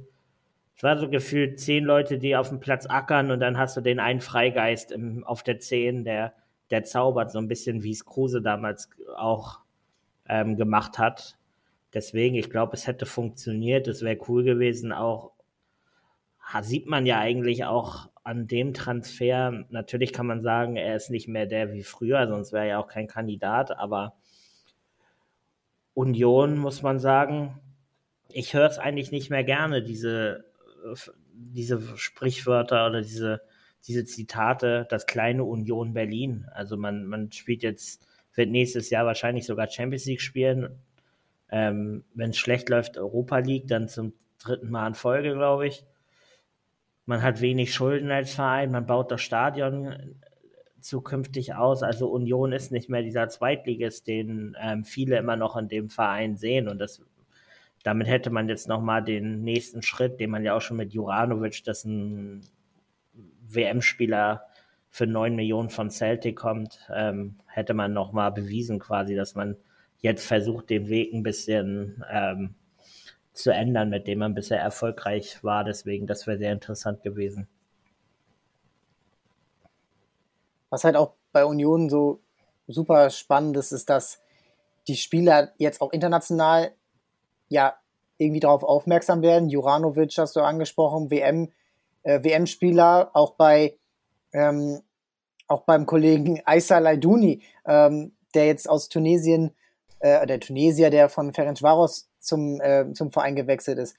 Es war so gefühlt zehn Leute, die auf dem Platz ackern und dann hast du den einen Freigeist im, auf der Zehn, der, der zaubert, so ein bisschen wie es Kruse damals auch ähm, gemacht hat. Deswegen, ich glaube, es hätte funktioniert, es wäre cool gewesen. Auch sieht man ja eigentlich auch an dem Transfer. Natürlich kann man sagen, er ist nicht mehr der wie früher, sonst wäre er ja auch kein Kandidat, aber Union muss man sagen, ich höre es eigentlich nicht mehr gerne, diese diese Sprichwörter oder diese, diese Zitate, das kleine Union Berlin. Also man, man spielt jetzt, wird nächstes Jahr wahrscheinlich sogar Champions League spielen. Ähm, Wenn es schlecht läuft, Europa League, dann zum dritten Mal in Folge, glaube ich. Man hat wenig Schulden als Verein, man baut das Stadion zukünftig aus. Also Union ist nicht mehr dieser Zweitligist, den ähm, viele immer noch in dem Verein sehen. Und das damit hätte man jetzt nochmal den nächsten Schritt, den man ja auch schon mit Juranovic, das ein WM-Spieler für 9 Millionen von Celtic kommt, ähm, hätte man nochmal bewiesen quasi, dass man jetzt versucht, den Weg ein bisschen ähm, zu ändern, mit dem man bisher erfolgreich war. Deswegen, das wäre sehr interessant gewesen. Was halt auch bei Union so super spannend ist, ist, dass die Spieler jetzt auch international ja irgendwie darauf aufmerksam werden. Juranovic hast du angesprochen, WM, äh, WM-Spieler, auch bei ähm, auch beim Kollegen Aissa Laidouni, ähm, der jetzt aus Tunesien, äh, der Tunesier, der von Ferencvaros zum, äh, zum Verein gewechselt ist.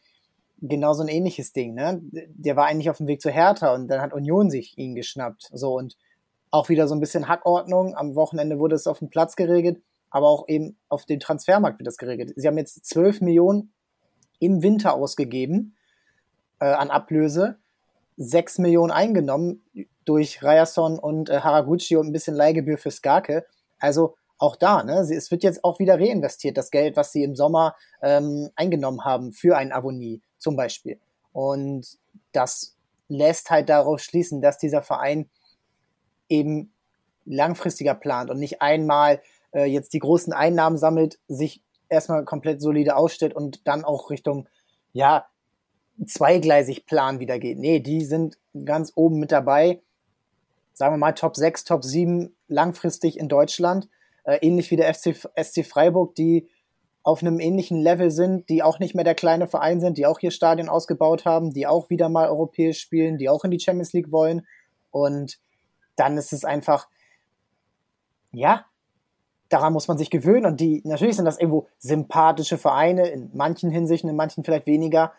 Genau so ein ähnliches Ding, ne? Der war eigentlich auf dem Weg zu Hertha und dann hat Union sich ihn geschnappt. So und auch wieder so ein bisschen Hackordnung. Am Wochenende wurde es auf dem Platz geregelt aber auch eben auf dem Transfermarkt wird das geregelt. Sie haben jetzt 12 Millionen im Winter ausgegeben äh, an Ablöse, 6 Millionen eingenommen durch Ryerson und äh, Haraguchi und ein bisschen Leihgebühr für Skake. Also auch da, ne, es wird jetzt auch wieder reinvestiert, das Geld, was sie im Sommer ähm, eingenommen haben für ein Avonie zum Beispiel. Und das lässt halt darauf schließen, dass dieser Verein eben langfristiger plant und nicht einmal äh, jetzt die großen Einnahmen sammelt, sich erstmal komplett solide ausstellt und dann auch Richtung, ja, zweigleisig Plan wieder geht. Nee, die sind ganz oben mit dabei. Sagen wir mal Top 6, Top 7 langfristig in Deutschland. Äh, ähnlich wie der FC, SC Freiburg, die auf einem ähnlichen Level sind, die auch nicht mehr der kleine Verein sind, die auch hier Stadien ausgebaut haben, die auch wieder mal europäisch spielen, die auch in die Champions League wollen. Und dann ist es einfach, ja, daran muss man sich gewöhnen. Und die, natürlich sind das irgendwo sympathische Vereine, in manchen Hinsichten, in manchen vielleicht weniger,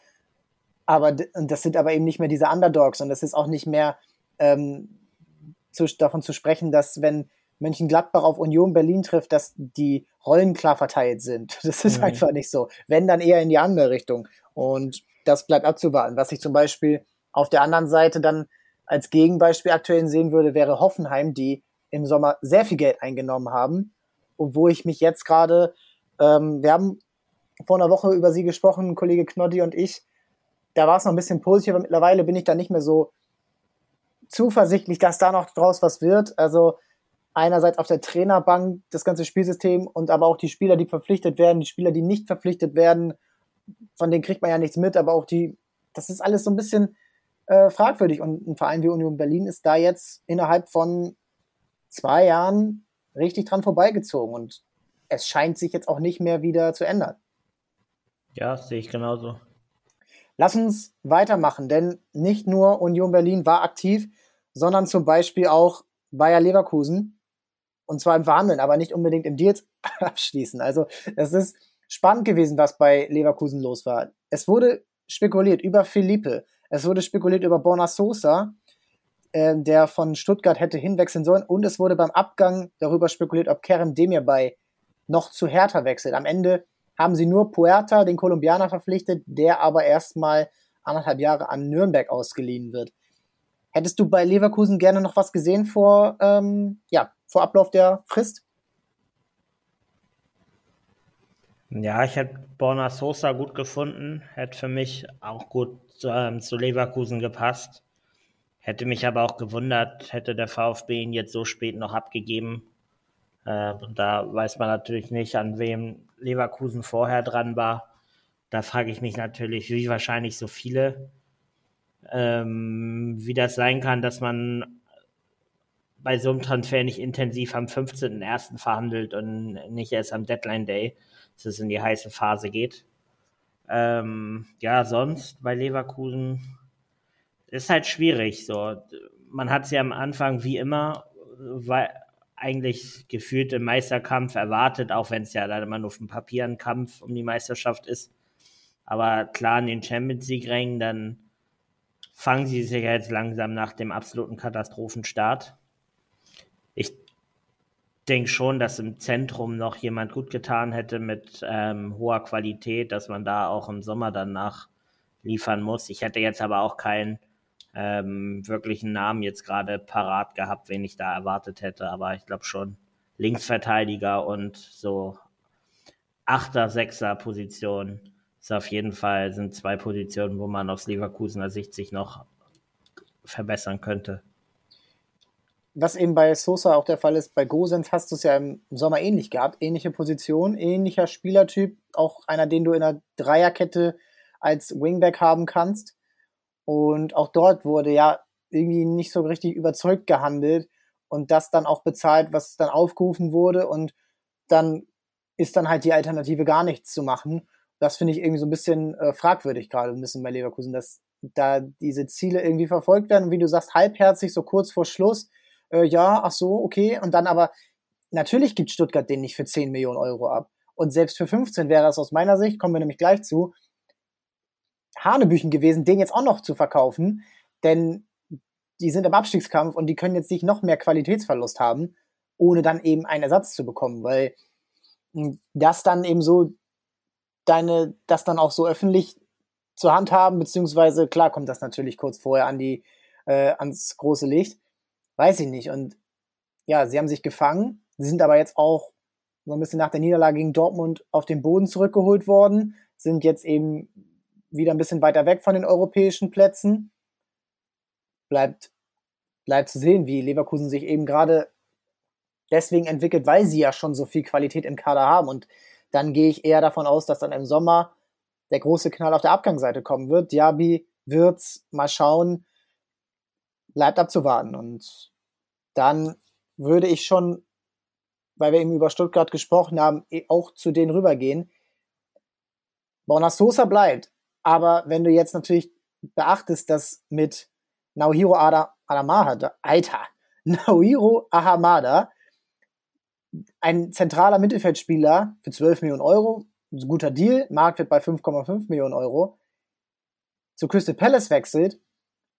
aber das sind aber eben nicht mehr diese Underdogs. Und das ist auch nicht mehr ähm, zu, davon zu sprechen, dass wenn Mönchengladbach auf Union Berlin trifft, dass die Rollen klar verteilt sind. Das ist mhm. einfach nicht so. Wenn, dann eher in die andere Richtung. Und das bleibt abzuwarten. Was ich zum Beispiel auf der anderen Seite dann als Gegenbeispiel aktuell sehen würde, wäre Hoffenheim, die im Sommer sehr viel Geld eingenommen haben und wo ich mich jetzt gerade, ähm, wir haben vor einer Woche über sie gesprochen, Kollege Knoddy und ich, da war es noch ein bisschen positiv, aber mittlerweile bin ich da nicht mehr so zuversichtlich, dass da noch draus was wird. Also einerseits auf der Trainerbank das ganze Spielsystem und aber auch die Spieler, die verpflichtet werden, die Spieler, die nicht verpflichtet werden, von denen kriegt man ja nichts mit, aber auch die, das ist alles so ein bisschen äh, fragwürdig. Und ein Verein wie Union Berlin ist da jetzt innerhalb von zwei Jahren richtig dran vorbeigezogen und es scheint sich jetzt auch nicht mehr wieder zu ändern. Ja, sehe ich genauso. Lass uns weitermachen, denn nicht nur Union Berlin war aktiv, sondern zum Beispiel auch Bayer Leverkusen. Und zwar im Verhandeln, aber nicht unbedingt im Deal abschließen. Also es ist spannend gewesen, was bei Leverkusen los war. Es wurde spekuliert über Felipe, es wurde spekuliert über Borna Sosa äh, der von Stuttgart hätte hinwechseln sollen. Und es wurde beim Abgang darüber spekuliert, ob Kerem Demirbay noch zu Hertha wechselt. Am Ende haben sie nur Puerta, den Kolumbianer, verpflichtet, der aber erstmal anderthalb Jahre an Nürnberg ausgeliehen wird. Hättest du bei Leverkusen gerne noch was gesehen vor, ähm, ja, vor Ablauf der Frist? Ja, ich hätte Borna Sosa gut gefunden, hätte für mich auch gut ähm, zu Leverkusen gepasst. Hätte mich aber auch gewundert, hätte der VfB ihn jetzt so spät noch abgegeben. Äh, und da weiß man natürlich nicht, an wem Leverkusen vorher dran war. Da frage ich mich natürlich, wie wahrscheinlich so viele, ähm, wie das sein kann, dass man bei so einem Transfer nicht intensiv am 15.01. verhandelt und nicht erst am Deadline Day, dass es in die heiße Phase geht. Ähm, ja, sonst bei Leverkusen ist halt schwierig. So, man hat es ja am Anfang wie immer, eigentlich gefühlt im Meisterkampf erwartet, auch wenn es ja dann immer nur auf dem Papier ein Kampf um die Meisterschaft ist. Aber klar, in den Champions League-Rängen, dann fangen sie sich jetzt langsam nach dem absoluten Katastrophenstart. Ich denke schon, dass im Zentrum noch jemand gut getan hätte mit ähm, hoher Qualität, dass man da auch im Sommer danach liefern muss. Ich hätte jetzt aber auch keinen ähm, wirklichen Namen jetzt gerade parat gehabt, wen ich da erwartet hätte, aber ich glaube schon Linksverteidiger und so Achter, Sechser Position ist auf jeden Fall sind zwei Positionen, wo man aus Leverkusener Sicht sich noch verbessern könnte was eben bei Sosa auch der Fall ist, bei Gosens hast du es ja im Sommer ähnlich gehabt. Ähnliche Position, ähnlicher Spielertyp, auch einer, den du in einer Dreierkette als Wingback haben kannst. Und auch dort wurde ja irgendwie nicht so richtig überzeugt gehandelt und das dann auch bezahlt, was dann aufgerufen wurde. Und dann ist dann halt die Alternative gar nichts zu machen. Das finde ich irgendwie so ein bisschen äh, fragwürdig gerade ein bisschen bei Leverkusen, dass da diese Ziele irgendwie verfolgt werden. wie du sagst, halbherzig, so kurz vor Schluss äh, ja, ach so, okay. Und dann aber, natürlich gibt Stuttgart den nicht für 10 Millionen Euro ab. Und selbst für 15 wäre das aus meiner Sicht, kommen wir nämlich gleich zu, Hanebüchen gewesen, den jetzt auch noch zu verkaufen. Denn die sind im Abstiegskampf und die können jetzt nicht noch mehr Qualitätsverlust haben, ohne dann eben einen Ersatz zu bekommen, weil hm, das dann eben so deine, das dann auch so öffentlich zur Hand haben, beziehungsweise klar kommt das natürlich kurz vorher an die, äh, ans große Licht weiß ich nicht. Und ja, sie haben sich gefangen. Sie sind aber jetzt auch so ein bisschen nach der Niederlage gegen Dortmund auf den Boden zurückgeholt worden, sind jetzt eben wieder ein bisschen weiter weg von den europäischen Plätzen. Bleibt, bleibt zu sehen, wie Leverkusen sich eben gerade deswegen entwickelt, weil sie ja schon so viel Qualität im Kader haben. Und dann gehe ich eher davon aus, dass dann im Sommer der große Knall auf der Abgangsseite kommen wird. Diaby wird's mal schauen. Bleibt abzuwarten. Und dann würde ich schon, weil wir eben über Stuttgart gesprochen haben, eh auch zu denen rübergehen. Borna Sosa bleibt. Aber wenn du jetzt natürlich beachtest, dass mit Naohiro Ada, Adamada, Alter, Naohiro Ahamada, ein zentraler Mittelfeldspieler für 12 Millionen Euro, ein guter Deal, Marktwert bei 5,5 Millionen Euro, zu Crystal Palace wechselt,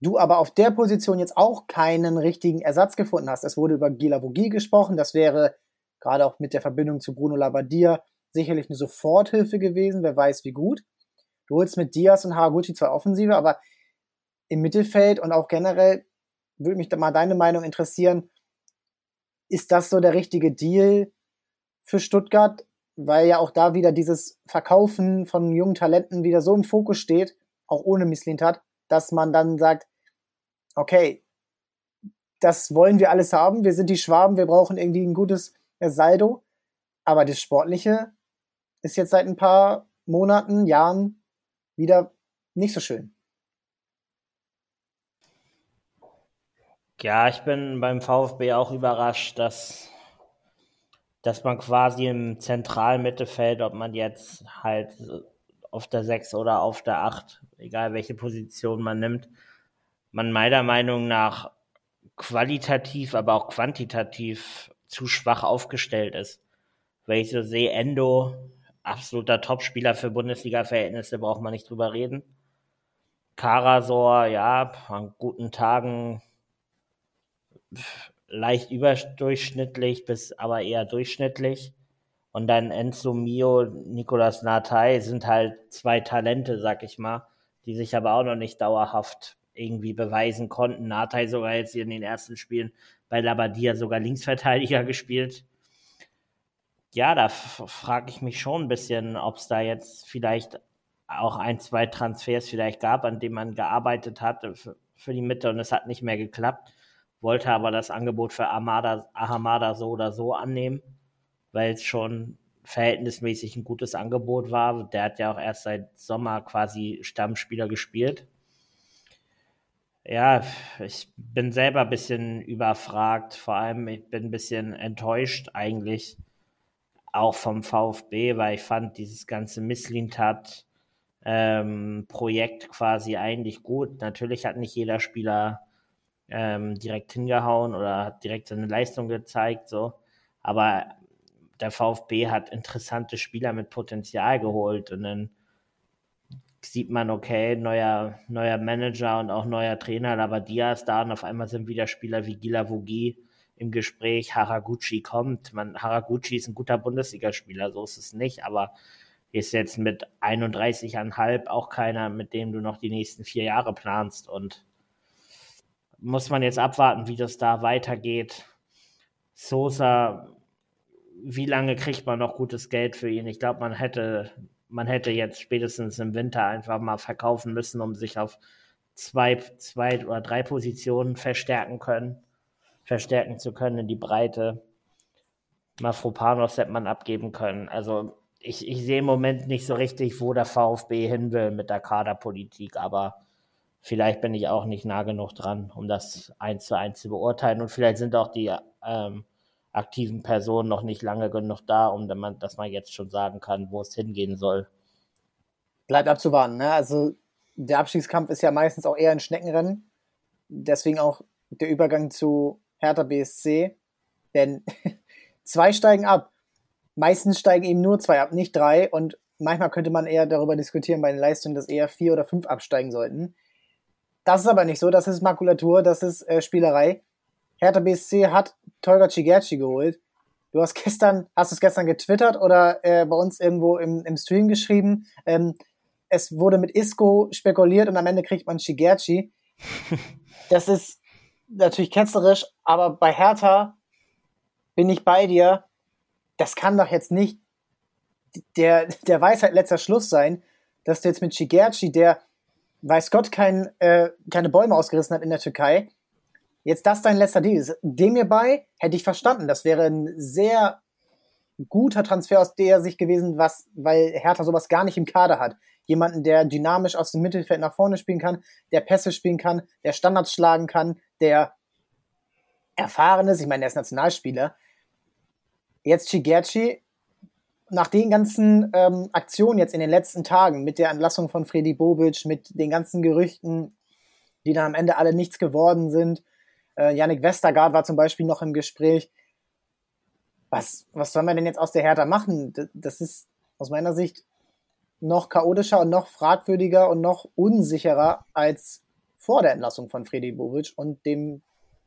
du aber auf der Position jetzt auch keinen richtigen Ersatz gefunden hast. Es wurde über Gila Vogie gesprochen, das wäre gerade auch mit der Verbindung zu Bruno Labbadia sicherlich eine Soforthilfe gewesen, wer weiß wie gut. Du holst mit Diaz und Haraguchi zwar Offensive, aber im Mittelfeld und auch generell würde mich da mal deine Meinung interessieren. Ist das so der richtige Deal für Stuttgart? Weil ja auch da wieder dieses Verkaufen von jungen Talenten wieder so im Fokus steht, auch ohne Misslintat, dass man dann sagt, okay, das wollen wir alles haben, wir sind die Schwaben, wir brauchen irgendwie ein gutes Saldo, aber das Sportliche ist jetzt seit ein paar Monaten, Jahren wieder nicht so schön. Ja, ich bin beim VfB auch überrascht, dass, dass man quasi im zentralen Mittelfeld, ob man jetzt halt auf der 6 oder auf der 8, egal welche Position man nimmt, man meiner Meinung nach qualitativ, aber auch quantitativ zu schwach aufgestellt ist. Weil ich so sehe, Endo, absoluter Topspieler für Bundesliga-Verhältnisse, braucht man nicht drüber reden. Karasor, ja, an guten Tagen leicht überdurchschnittlich bis aber eher durchschnittlich. Und dann Enzo Mio, Nicolas Natai sind halt zwei Talente, sag ich mal, die sich aber auch noch nicht dauerhaft irgendwie beweisen konnten. Natai sogar jetzt in den ersten Spielen bei Labadia sogar Linksverteidiger gespielt. Ja, da frage ich mich schon ein bisschen, ob es da jetzt vielleicht auch ein, zwei Transfers vielleicht gab, an denen man gearbeitet hat für, für die Mitte und es hat nicht mehr geklappt. Wollte aber das Angebot für Amada, Ahamada so oder so annehmen, weil es schon verhältnismäßig ein gutes Angebot war. Der hat ja auch erst seit Sommer quasi Stammspieler gespielt. Ja, ich bin selber ein bisschen überfragt. Vor allem, ich bin ein bisschen enttäuscht eigentlich auch vom VfB, weil ich fand dieses ganze Misslintat ähm, Projekt quasi eigentlich gut. Natürlich hat nicht jeder Spieler ähm, direkt hingehauen oder hat direkt seine Leistung gezeigt, so. Aber der VfB hat interessante Spieler mit Potenzial geholt und dann sieht man, okay, neuer, neuer Manager und auch neuer Trainer, Labadia ist da und auf einmal sind wieder Spieler wie Gila Vogi im Gespräch, Haraguchi kommt. Man, Haraguchi ist ein guter Bundesligaspieler, so ist es nicht, aber ist jetzt mit 31,5 auch keiner, mit dem du noch die nächsten vier Jahre planst und muss man jetzt abwarten, wie das da weitergeht. Sosa, wie lange kriegt man noch gutes Geld für ihn? Ich glaube, man hätte, man hätte jetzt spätestens im Winter einfach mal verkaufen müssen, um sich auf zwei, zwei oder drei Positionen verstärken können, verstärken zu können in die Breite. Mafropanos hätte man abgeben können. Also ich, ich sehe im Moment nicht so richtig, wo der VfB hin will mit der Kaderpolitik, aber vielleicht bin ich auch nicht nah genug dran, um das eins zu eins zu beurteilen. Und vielleicht sind auch die ähm, aktiven Personen noch nicht lange genug da, um dass man jetzt schon sagen kann, wo es hingehen soll. Bleibt abzuwarten. Ne? Also der Abstiegskampf ist ja meistens auch eher ein Schneckenrennen. Deswegen auch der Übergang zu Hertha BSC. Denn zwei steigen ab meistens steigen eben nur zwei ab, nicht drei. Und manchmal könnte man eher darüber diskutieren bei den Leistungen, dass eher vier oder fünf absteigen sollten. Das ist aber nicht so. Das ist Makulatur, das ist äh, Spielerei. Hertha BSC hat Tolga Cigerci geholt. Du hast gestern, hast du es gestern getwittert oder äh, bei uns irgendwo im, im Stream geschrieben? Ähm, es wurde mit Isco spekuliert und am Ende kriegt man Shigerchi. Das ist natürlich ketzerisch, aber bei Hertha bin ich bei dir das kann doch jetzt nicht der, der Weisheit letzter Schluss sein, dass du jetzt mit Shigerchi, der weiß Gott kein, äh, keine Bäume ausgerissen hat in der Türkei, jetzt das dein letzter Deal ist. Dem mir bei hätte ich verstanden. Das wäre ein sehr guter Transfer aus der Sicht gewesen, was, weil Hertha sowas gar nicht im Kader hat. Jemanden, der dynamisch aus dem Mittelfeld nach vorne spielen kann, der Pässe spielen kann, der Standards schlagen kann, der erfahren ist. Ich meine, der ist Nationalspieler. Jetzt Shigerchi, nach den ganzen ähm, Aktionen jetzt in den letzten Tagen, mit der Entlassung von Freddy Bobic, mit den ganzen Gerüchten, die dann am Ende alle nichts geworden sind. Äh, Yannick Westergaard war zum Beispiel noch im Gespräch. Was, was sollen wir denn jetzt aus der Hertha machen? Das ist aus meiner Sicht noch chaotischer und noch fragwürdiger und noch unsicherer als vor der Entlassung von Freddy Bobic und dem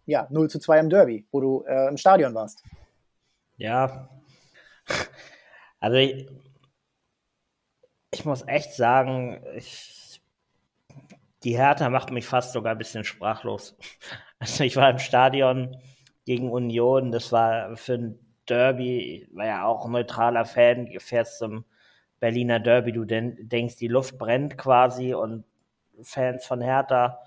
ja, 0 zu 2 im Derby, wo du äh, im Stadion warst. Ja, also ich, ich muss echt sagen, ich, die Hertha macht mich fast sogar ein bisschen sprachlos. Also ich war im Stadion gegen Union, das war für ein Derby, war ja auch ein neutraler Fan, fährst zum Berliner Derby, du denkst, die Luft brennt quasi und Fans von Hertha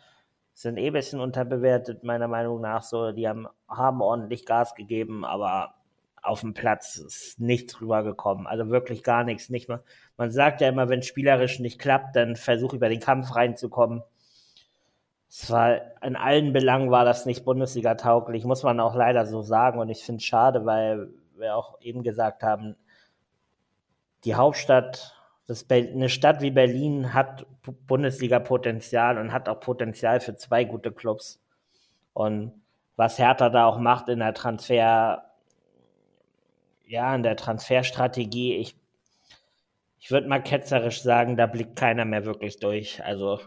sind eh ein bisschen unterbewertet, meiner Meinung nach. So, die haben, haben ordentlich Gas gegeben, aber auf dem Platz ist nichts rübergekommen. Also wirklich gar nichts. Nicht mal. Man sagt ja immer, wenn spielerisch nicht klappt, dann versuch über den Kampf reinzukommen. Es war, in allen Belangen war das nicht Bundesliga tauglich, muss man auch leider so sagen. Und ich finde es schade, weil wir auch eben gesagt haben, die Hauptstadt, eine Stadt wie Berlin hat Bundesliga-Potenzial und hat auch Potenzial für zwei gute Clubs. Und was Hertha da auch macht in der Transfer, ja, in der Transferstrategie, ich, ich würde mal ketzerisch sagen, da blickt keiner mehr wirklich durch. Also,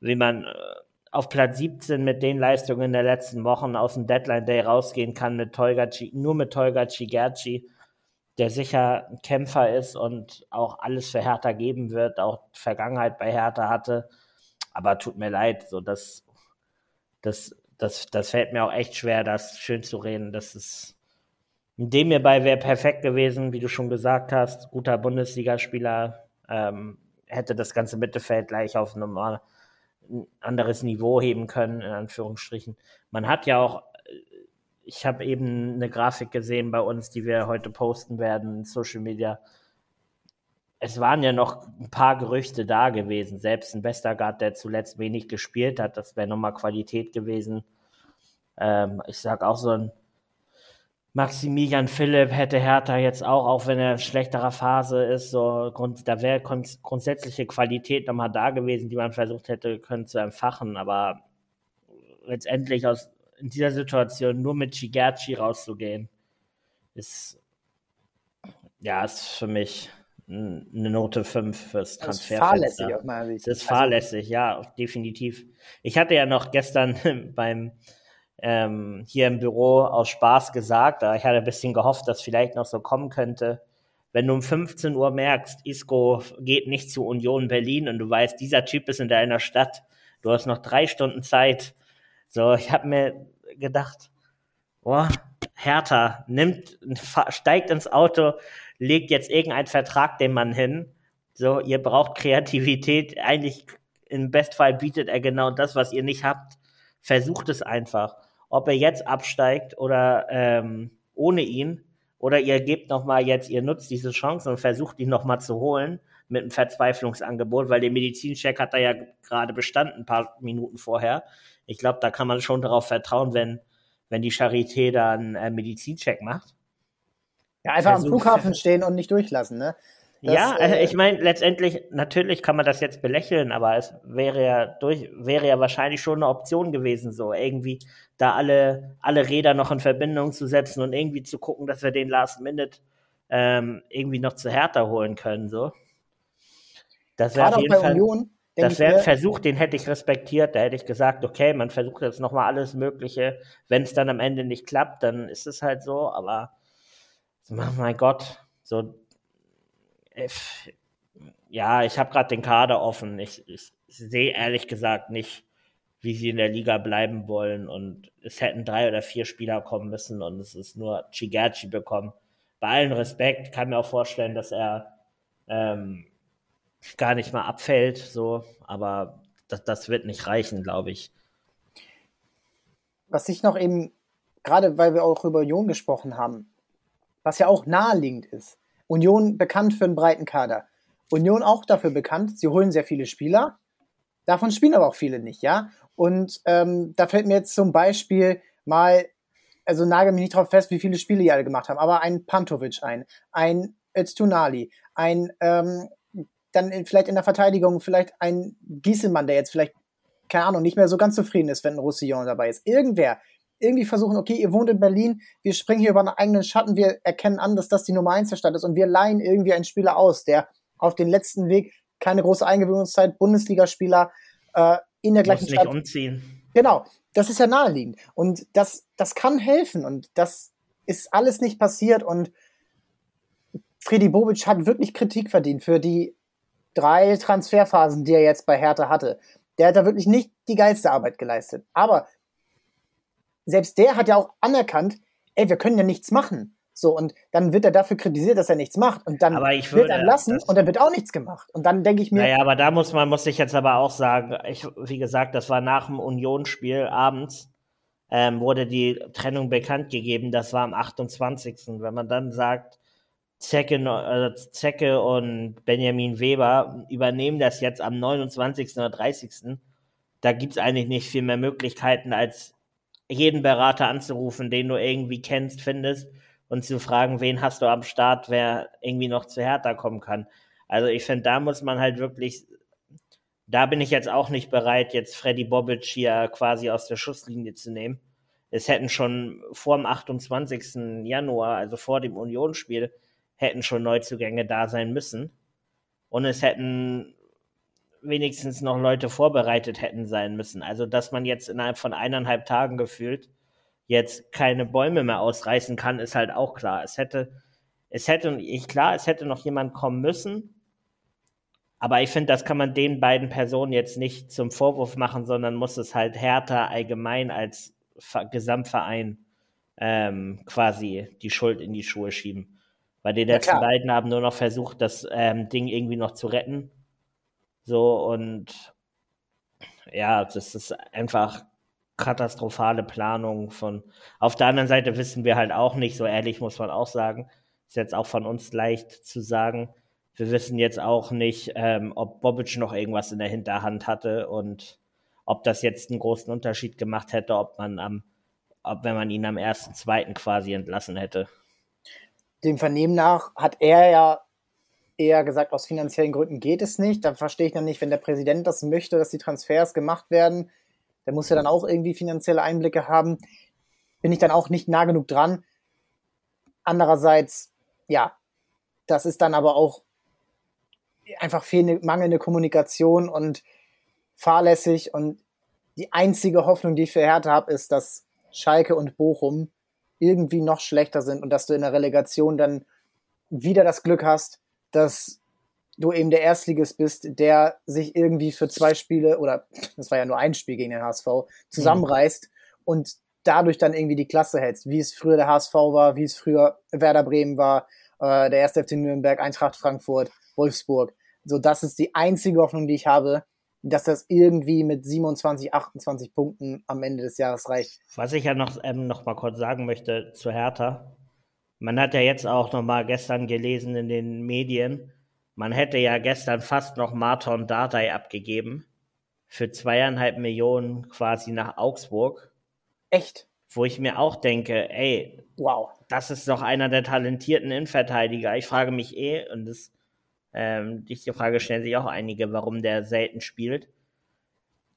wie man äh, auf Platz 17 mit den Leistungen der letzten Wochen aus dem Deadline Day rausgehen kann mit Tolga, nur mit Tolga Cigerci, der sicher ein Kämpfer ist und auch alles für Hertha geben wird, auch Vergangenheit bei Hertha hatte. Aber tut mir leid, so das, das, das, das fällt mir auch echt schwer, das schön zu reden. Das ist, dem hierbei wäre perfekt gewesen, wie du schon gesagt hast, guter Bundesligaspieler, ähm, hätte das ganze Mittelfeld gleich auf normal ein anderes Niveau heben können, in Anführungsstrichen. Man hat ja auch ich habe eben eine Grafik gesehen bei uns, die wir heute posten werden in Social Media. Es waren ja noch ein paar Gerüchte da gewesen. Selbst ein Westergaard, der zuletzt wenig gespielt hat, das wäre nochmal Qualität gewesen. Ähm, ich sage auch so ein Maximilian Philipp hätte Hertha jetzt auch, auch wenn er in schlechterer Phase ist, so Grund, da wäre grundsätzliche Qualität nochmal da gewesen, die man versucht hätte können zu entfachen. Aber letztendlich aus in dieser Situation nur mit Shigerchi rauszugehen, ist ja, ist für mich eine Note 5 fürs Transfer. Das ist fahrlässig meiner Sicht. Das ist fahrlässig, ja, definitiv. Ich hatte ja noch gestern beim ähm, hier im Büro aus Spaß gesagt, ich hatte ein bisschen gehofft, dass vielleicht noch so kommen könnte. Wenn du um 15 Uhr merkst, Isco geht nicht zu Union Berlin und du weißt, dieser Typ ist in deiner Stadt, du hast noch drei Stunden Zeit, so, ich habe mir gedacht, boah, Hertha nimmt, steigt ins Auto, legt jetzt irgendeinen Vertrag dem Mann hin. So, ihr braucht Kreativität. Eigentlich im Bestfall bietet er genau das, was ihr nicht habt. Versucht es einfach. Ob er jetzt absteigt oder ähm, ohne ihn, oder ihr gebt noch mal jetzt, ihr nutzt diese Chance und versucht ihn noch mal zu holen mit einem Verzweiflungsangebot, weil der Medizincheck hat er ja gerade bestanden, ein paar Minuten vorher ich glaube, da kann man schon darauf vertrauen, wenn, wenn die Charité da einen äh, Medizincheck macht. Ja, einfach Versuch, am Flughafen stehen und nicht durchlassen, ne? Das, ja, äh, ich meine, letztendlich, natürlich kann man das jetzt belächeln, aber es wäre ja durch, wäre ja wahrscheinlich schon eine Option gewesen, so irgendwie da alle, alle Räder noch in Verbindung zu setzen und irgendwie zu gucken, dass wir den Last Minute ähm, irgendwie noch zu Hertha holen können, so. Das wäre auf jeden Fall. Union, das wäre ein Versuch, den hätte ich respektiert. Da hätte ich gesagt, okay, man versucht jetzt nochmal alles Mögliche. Wenn es dann am Ende nicht klappt, dann ist es halt so. Aber mein Gott, so ja, ich habe gerade den Kader offen. Ich, ich sehe ehrlich gesagt nicht, wie sie in der Liga bleiben wollen. Und es hätten drei oder vier Spieler kommen müssen und es ist nur Chigachi bekommen. Bei allen Respekt kann mir auch vorstellen, dass er ähm, gar nicht mal abfällt, so, aber das, das wird nicht reichen, glaube ich. Was ich noch eben, gerade weil wir auch über Union gesprochen haben, was ja auch naheliegend ist. Union bekannt für einen breiten Kader. Union auch dafür bekannt, sie holen sehr viele Spieler, davon spielen aber auch viele nicht, ja. Und ähm, da fällt mir jetzt zum Beispiel mal, also nagel mich nicht drauf fest, wie viele Spiele die alle gemacht haben, aber ein Pantovic ein, ein Öztunali, ein ähm, dann in, vielleicht in der Verteidigung vielleicht ein Gieselmann, der jetzt vielleicht, keine Ahnung, nicht mehr so ganz zufrieden ist, wenn ein Roussillon dabei ist. Irgendwer. Irgendwie versuchen, okay, ihr wohnt in Berlin, wir springen hier über einen eigenen Schatten, wir erkennen an, dass das die Nummer 1 der Stadt ist und wir leihen irgendwie einen Spieler aus, der auf den letzten Weg keine große Eingewöhnungszeit, Bundesligaspieler äh, in der gleichen Muss Stadt. Nicht umziehen. Genau, das ist ja naheliegend. Und das, das kann helfen. Und das ist alles nicht passiert. Und Freddy Bobic hat wirklich Kritik verdient für die drei Transferphasen, die er jetzt bei Hertha hatte. Der hat da wirklich nicht die geilste Arbeit geleistet. Aber selbst der hat ja auch anerkannt, ey, wir können ja nichts machen. So, und dann wird er dafür kritisiert, dass er nichts macht. Und dann wird er lassen und dann wird auch nichts gemacht. Und dann denke ich mir. Naja, aber da muss man, muss ich jetzt aber auch sagen, ich, wie gesagt, das war nach dem Unionsspiel abends, ähm, wurde die Trennung bekannt gegeben. Das war am 28. Wenn man dann sagt, Zecke, äh, Zecke und Benjamin Weber übernehmen das jetzt am 29. oder 30. Da gibt es eigentlich nicht viel mehr Möglichkeiten, als jeden Berater anzurufen, den du irgendwie kennst, findest und zu fragen, wen hast du am Start, wer irgendwie noch zu Hertha kommen kann. Also ich finde, da muss man halt wirklich, da bin ich jetzt auch nicht bereit, jetzt Freddy Bobic hier quasi aus der Schusslinie zu nehmen. Es hätten schon vor dem 28. Januar, also vor dem Unionsspiel, hätten schon Neuzugänge da sein müssen. Und es hätten wenigstens noch Leute vorbereitet hätten sein müssen. Also, dass man jetzt innerhalb von eineinhalb Tagen gefühlt jetzt keine Bäume mehr ausreißen kann, ist halt auch klar. Es hätte, es hätte, ich, klar, es hätte noch jemand kommen müssen, aber ich finde, das kann man den beiden Personen jetzt nicht zum Vorwurf machen, sondern muss es halt härter allgemein als Gesamtverein ähm, quasi die Schuld in die Schuhe schieben. Weil die letzten ja, beiden haben nur noch versucht, das ähm, Ding irgendwie noch zu retten. So und ja, das ist einfach katastrophale Planung von. Auf der anderen Seite wissen wir halt auch nicht, so ehrlich muss man auch sagen. Ist jetzt auch von uns leicht zu sagen. Wir wissen jetzt auch nicht, ähm, ob Bobic noch irgendwas in der Hinterhand hatte und ob das jetzt einen großen Unterschied gemacht hätte, ob man am, ob wenn man ihn am ersten, zweiten quasi entlassen hätte. Dem Vernehmen nach hat er ja eher gesagt, aus finanziellen Gründen geht es nicht. Da verstehe ich dann nicht, wenn der Präsident das möchte, dass die Transfers gemacht werden, der muss ja dann auch irgendwie finanzielle Einblicke haben. Bin ich dann auch nicht nah genug dran. Andererseits, ja, das ist dann aber auch einfach fehlende, mangelnde Kommunikation und fahrlässig. Und die einzige Hoffnung, die ich für Hertha habe, ist, dass Schalke und Bochum irgendwie noch schlechter sind und dass du in der Relegation dann wieder das Glück hast, dass du eben der Erstligist bist, der sich irgendwie für zwei Spiele oder das war ja nur ein Spiel gegen den HSV zusammenreißt mhm. und dadurch dann irgendwie die Klasse hältst, wie es früher der HSV war, wie es früher Werder Bremen war, äh, der erste FC Nürnberg, Eintracht Frankfurt, Wolfsburg. So, das ist die einzige Hoffnung, die ich habe, dass das irgendwie mit 27, 28 Punkten am Ende des Jahres reicht. Was ich ja noch, ähm, noch mal kurz sagen möchte zu Hertha. Man hat ja jetzt auch noch mal gestern gelesen in den Medien, man hätte ja gestern fast noch Marton Dardai abgegeben. Für zweieinhalb Millionen quasi nach Augsburg. Echt? Wo ich mir auch denke, ey, wow, das ist doch einer der talentierten Innenverteidiger. Ich frage mich eh, und das, ähm, die Frage stellen sich auch einige, warum der selten spielt.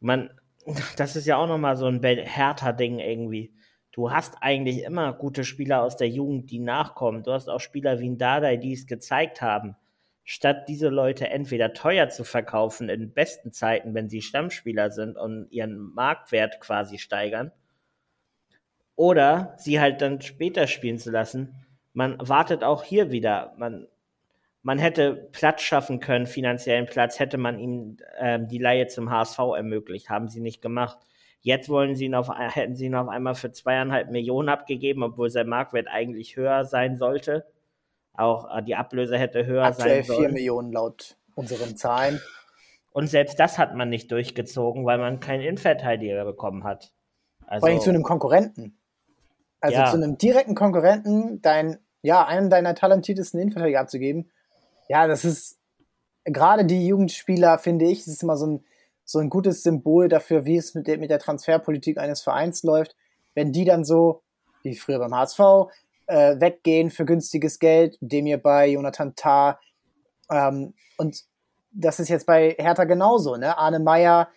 Man, das ist ja auch nochmal so ein härter Ding irgendwie. Du hast eigentlich immer gute Spieler aus der Jugend, die nachkommen. Du hast auch Spieler wie ein Dardai, die es gezeigt haben statt diese Leute entweder teuer zu verkaufen in besten Zeiten, wenn sie Stammspieler sind und ihren Marktwert quasi steigern, oder sie halt dann später spielen zu lassen. Man wartet auch hier wieder. Man, man hätte Platz schaffen können, finanziellen Platz, hätte man ihnen ähm, die Laie zum HSV ermöglicht. Haben sie nicht gemacht. Jetzt wollen sie ihn auf, hätten sie ihn auf einmal für zweieinhalb Millionen abgegeben, obwohl sein Marktwert eigentlich höher sein sollte. Auch äh, die Ablöse hätte höher Aktuell sein sollen. 4 Millionen laut unseren Zahlen. Und selbst das hat man nicht durchgezogen, weil man keinen Innenverteidiger bekommen hat. Also, Vor allem zu einem Konkurrenten. Also ja. zu einem direkten Konkurrenten, dein, ja, einen deiner talentiertesten Innenverteidiger abzugeben. Ja, das ist gerade die Jugendspieler, finde ich, das ist immer so ein, so ein gutes Symbol dafür, wie es mit der, mit der Transferpolitik eines Vereins läuft. Wenn die dann so, wie früher beim HSV, äh, weggehen für günstiges Geld, dem ihr bei Jonathan Tah. Ähm, und das ist jetzt bei Hertha genauso. Ne? Arne Meyer,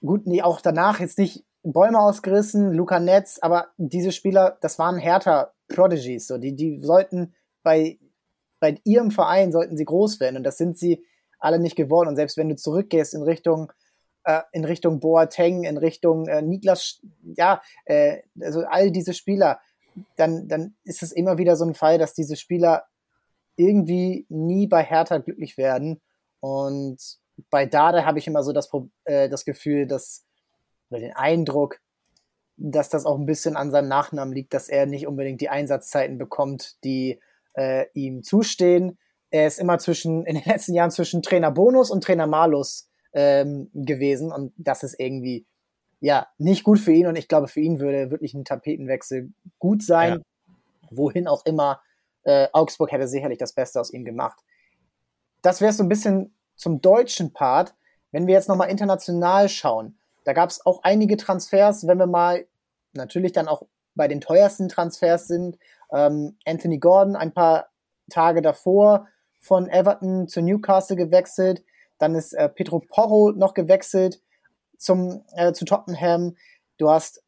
gut, nee, auch danach jetzt nicht Bäume ausgerissen, Luca Netz, aber diese Spieler, das waren Hertha Prodigies. So. Die, die sollten bei, bei ihrem Verein sollten sie groß werden und das sind sie alle nicht geworden. Und selbst wenn du zurückgehst in Richtung äh, in Richtung Boateng, in Richtung äh, Niklas, ja, äh, also all diese Spieler, dann, dann ist es immer wieder so ein Fall, dass diese Spieler irgendwie nie bei Hertha glücklich werden. Und bei Dade habe ich immer so das, äh, das Gefühl, dass, oder den Eindruck, dass das auch ein bisschen an seinem Nachnamen liegt, dass er nicht unbedingt die Einsatzzeiten bekommt, die äh, ihm zustehen. Er ist immer zwischen, in den letzten Jahren zwischen Trainer Bonus und Trainer Malus ähm, gewesen und das ist irgendwie ja, nicht gut für ihn und ich glaube, für ihn würde wirklich ein Tapetenwechsel gut sein. Ja. Wohin auch immer. Äh, Augsburg hätte sicherlich das Beste aus ihm gemacht. Das wäre so ein bisschen zum deutschen Part. Wenn wir jetzt nochmal international schauen, da gab es auch einige Transfers, wenn wir mal natürlich dann auch bei den teuersten Transfers sind. Ähm, Anthony Gordon ein paar Tage davor von Everton zu Newcastle gewechselt. Dann ist äh, Pedro Porro noch gewechselt zum, äh, zu Tottenham. Du hast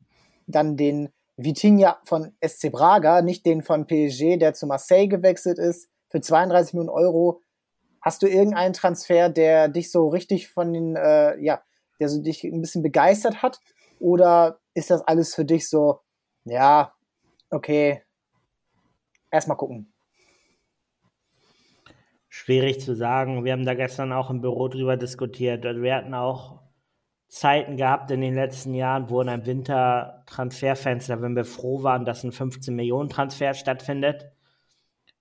dann den Vitinha von SC Braga, nicht den von PSG, der zu Marseille gewechselt ist, für 32 Millionen Euro. Hast du irgendeinen Transfer, der dich so richtig von den, äh, ja, der so dich ein bisschen begeistert hat? Oder ist das alles für dich so, ja, okay, erstmal gucken? Schwierig zu sagen. Wir haben da gestern auch im Büro drüber diskutiert. Wir hatten auch Zeiten gehabt in den letzten Jahren, wo in einem Winter Transferfenster, wenn wir froh waren, dass ein 15 Millionen Transfer stattfindet.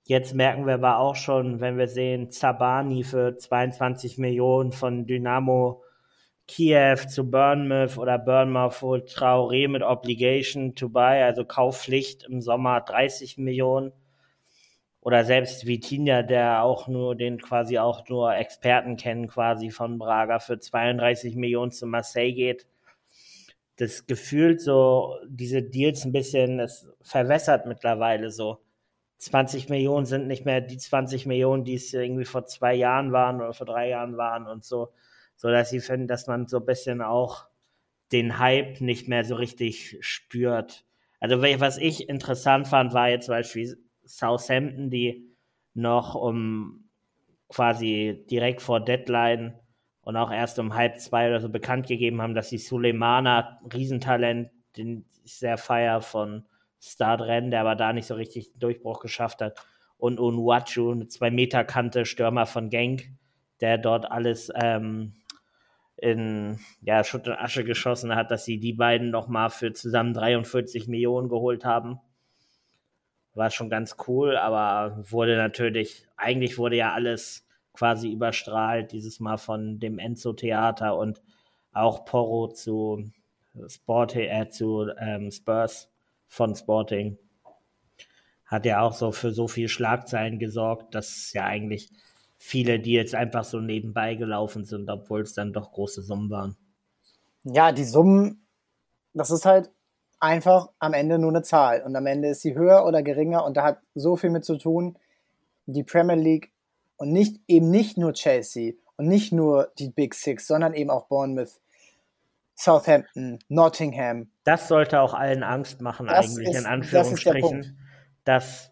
Jetzt merken wir aber auch schon, wenn wir sehen, Zabani für 22 Millionen von Dynamo Kiew zu Bournemouth oder Bournemouth wo Traoré mit Obligation to buy, also Kaufpflicht im Sommer 30 Millionen. Oder selbst Vitinha, der auch nur, den quasi auch nur Experten kennen, quasi von Braga für 32 Millionen zu Marseille geht. Das gefühlt so, diese Deals ein bisschen, es verwässert mittlerweile so. 20 Millionen sind nicht mehr die 20 Millionen, die es irgendwie vor zwei Jahren waren oder vor drei Jahren waren und so so dass sie finden, dass man so ein bisschen auch den Hype nicht mehr so richtig spürt. Also was ich interessant fand, war jetzt zum Beispiel Southampton, die noch um quasi direkt vor Deadline und auch erst um halb zwei oder so bekannt gegeben haben, dass sie Suleimana, Riesentalent, den ich sehr feier von Stadrennen, der aber da nicht so richtig den Durchbruch geschafft hat, und Unwachu, eine zwei Meter Kante Stürmer von Genk, der dort alles ähm, in ja, Schutt und Asche geschossen hat, dass sie die beiden nochmal für zusammen 43 Millionen geholt haben. War schon ganz cool, aber wurde natürlich, eigentlich wurde ja alles quasi überstrahlt, dieses Mal von dem Enzo Theater und auch Porro zu, Sport, äh, zu ähm, Spurs von Sporting. Hat ja auch so für so viel Schlagzeilen gesorgt, dass ja eigentlich viele, die jetzt einfach so nebenbei gelaufen sind, obwohl es dann doch große Summen waren. Ja, die Summen, das ist halt einfach am Ende nur eine Zahl. Und am Ende ist sie höher oder geringer und da hat so viel mit zu tun, die Premier League und nicht eben nicht nur Chelsea und nicht nur die Big Six, sondern eben auch Bournemouth, Southampton, Nottingham. Das sollte auch allen Angst machen, das eigentlich, ist, in Anführungsstrichen, das dass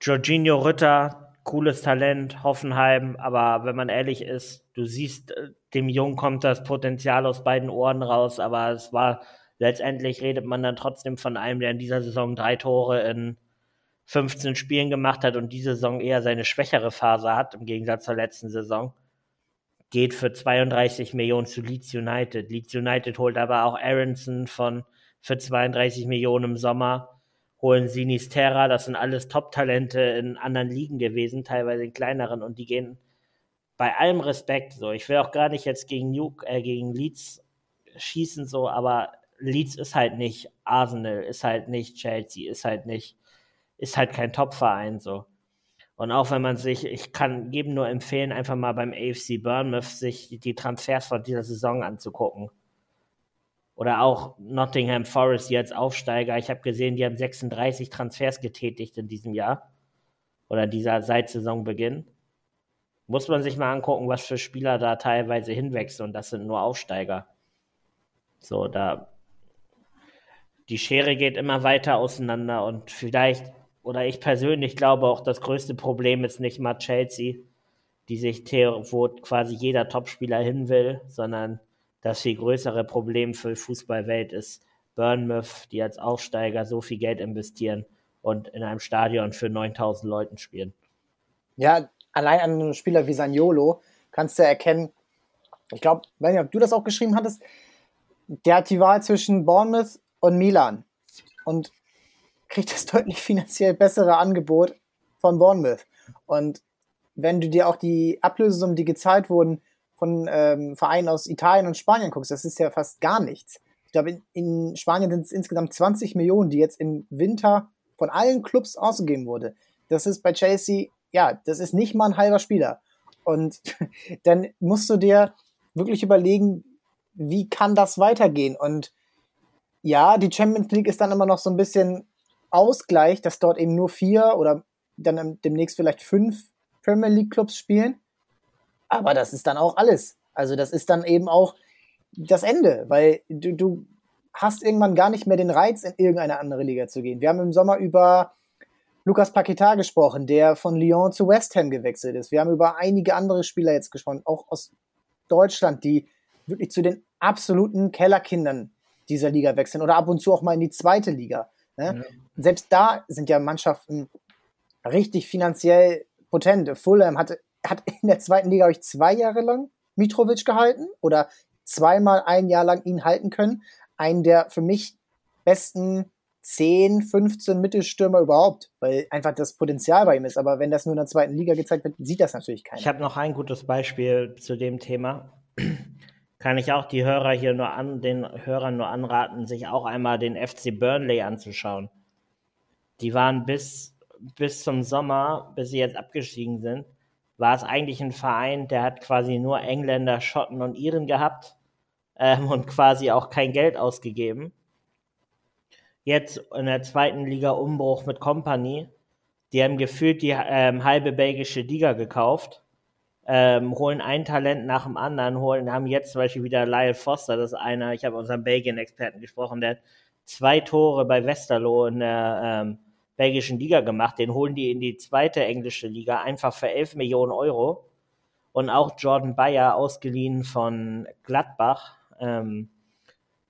Jorginho Rütter cooles Talent, Hoffenheim, aber wenn man ehrlich ist, du siehst, äh, dem Jungen kommt das Potenzial aus beiden Ohren raus, aber es war letztendlich redet man dann trotzdem von einem, der in dieser Saison drei Tore in 15 Spielen gemacht hat und diese Saison eher seine schwächere Phase hat, im Gegensatz zur letzten Saison. Geht für 32 Millionen zu Leeds United. Leeds United holt aber auch Aronson von für 32 Millionen im Sommer holen Sinisterra, das sind alles Top-Talente in anderen Ligen gewesen, teilweise in kleineren, und die gehen bei allem Respekt so. Ich will auch gar nicht jetzt gegen Nuke, äh, gegen Leeds schießen, so, aber Leeds ist halt nicht Arsenal, ist halt nicht Chelsea, ist halt nicht, ist halt kein Top-Verein, so. Und auch wenn man sich, ich kann jedem nur empfehlen, einfach mal beim AFC Bournemouth sich die Transfers von dieser Saison anzugucken. Oder auch Nottingham Forest jetzt Aufsteiger. Ich habe gesehen, die haben 36 Transfers getätigt in diesem Jahr. Oder dieser seit Saisonbeginn. Muss man sich mal angucken, was für Spieler da teilweise hinwechseln. Und das sind nur Aufsteiger. So, da. Die Schere geht immer weiter auseinander und vielleicht, oder ich persönlich glaube auch, das größte Problem ist nicht mal Chelsea, die sich, wo quasi jeder Topspieler hin will, sondern das viel größere Problem für die Fußballwelt ist Bournemouth, die als Aufsteiger so viel Geld investieren und in einem Stadion für 9000 Leuten spielen. Ja, allein an einem Spieler wie Saniolo kannst du erkennen, ich glaube, ob du das auch geschrieben hattest, der hat die Wahl zwischen Bournemouth und Milan und kriegt das deutlich finanziell bessere Angebot von Bournemouth. Und wenn du dir auch die Ablösesummen, die gezahlt wurden, von ähm, Vereinen aus Italien und Spanien guckst, das ist ja fast gar nichts. Ich glaube, in, in Spanien sind es insgesamt 20 Millionen, die jetzt im Winter von allen Clubs ausgegeben wurde. Das ist bei Chelsea, ja, das ist nicht mal ein halber Spieler. Und dann musst du dir wirklich überlegen, wie kann das weitergehen? Und ja, die Champions League ist dann immer noch so ein bisschen Ausgleich, dass dort eben nur vier oder dann demnächst vielleicht fünf Premier League Clubs spielen. Aber das ist dann auch alles. Also das ist dann eben auch das Ende, weil du, du hast irgendwann gar nicht mehr den Reiz, in irgendeine andere Liga zu gehen. Wir haben im Sommer über Lukas Paquetá gesprochen, der von Lyon zu West Ham gewechselt ist. Wir haben über einige andere Spieler jetzt gesprochen, auch aus Deutschland, die wirklich zu den absoluten Kellerkindern dieser Liga wechseln oder ab und zu auch mal in die zweite Liga. Ne? Ja. Selbst da sind ja Mannschaften richtig finanziell potent. Fulham hatte, hat in der zweiten Liga, euch zwei Jahre lang Mitrovic gehalten oder zweimal ein Jahr lang ihn halten können. Einen der für mich besten 10, 15 Mittelstürmer überhaupt, weil einfach das Potenzial bei ihm ist. Aber wenn das nur in der zweiten Liga gezeigt wird, sieht das natürlich keiner. Ich habe noch ein gutes Beispiel zu dem Thema. Kann ich auch die Hörer hier nur an, den Hörern nur anraten, sich auch einmal den FC Burnley anzuschauen. Die waren bis, bis zum Sommer, bis sie jetzt abgestiegen sind, war es eigentlich ein Verein, der hat quasi nur Engländer, Schotten und Iren gehabt ähm, und quasi auch kein Geld ausgegeben jetzt in der zweiten Liga Umbruch mit Company. Die haben gefühlt die ähm, halbe belgische Liga gekauft, ähm, holen ein Talent nach dem anderen, holen, haben jetzt zum Beispiel wieder Lyle Foster, das ist einer, ich habe unseren Belgien-Experten gesprochen, der zwei Tore bei Westerlo in der ähm, belgischen Liga gemacht. Den holen die in die zweite englische Liga einfach für 11 Millionen Euro. Und auch Jordan Bayer, ausgeliehen von Gladbach, ähm,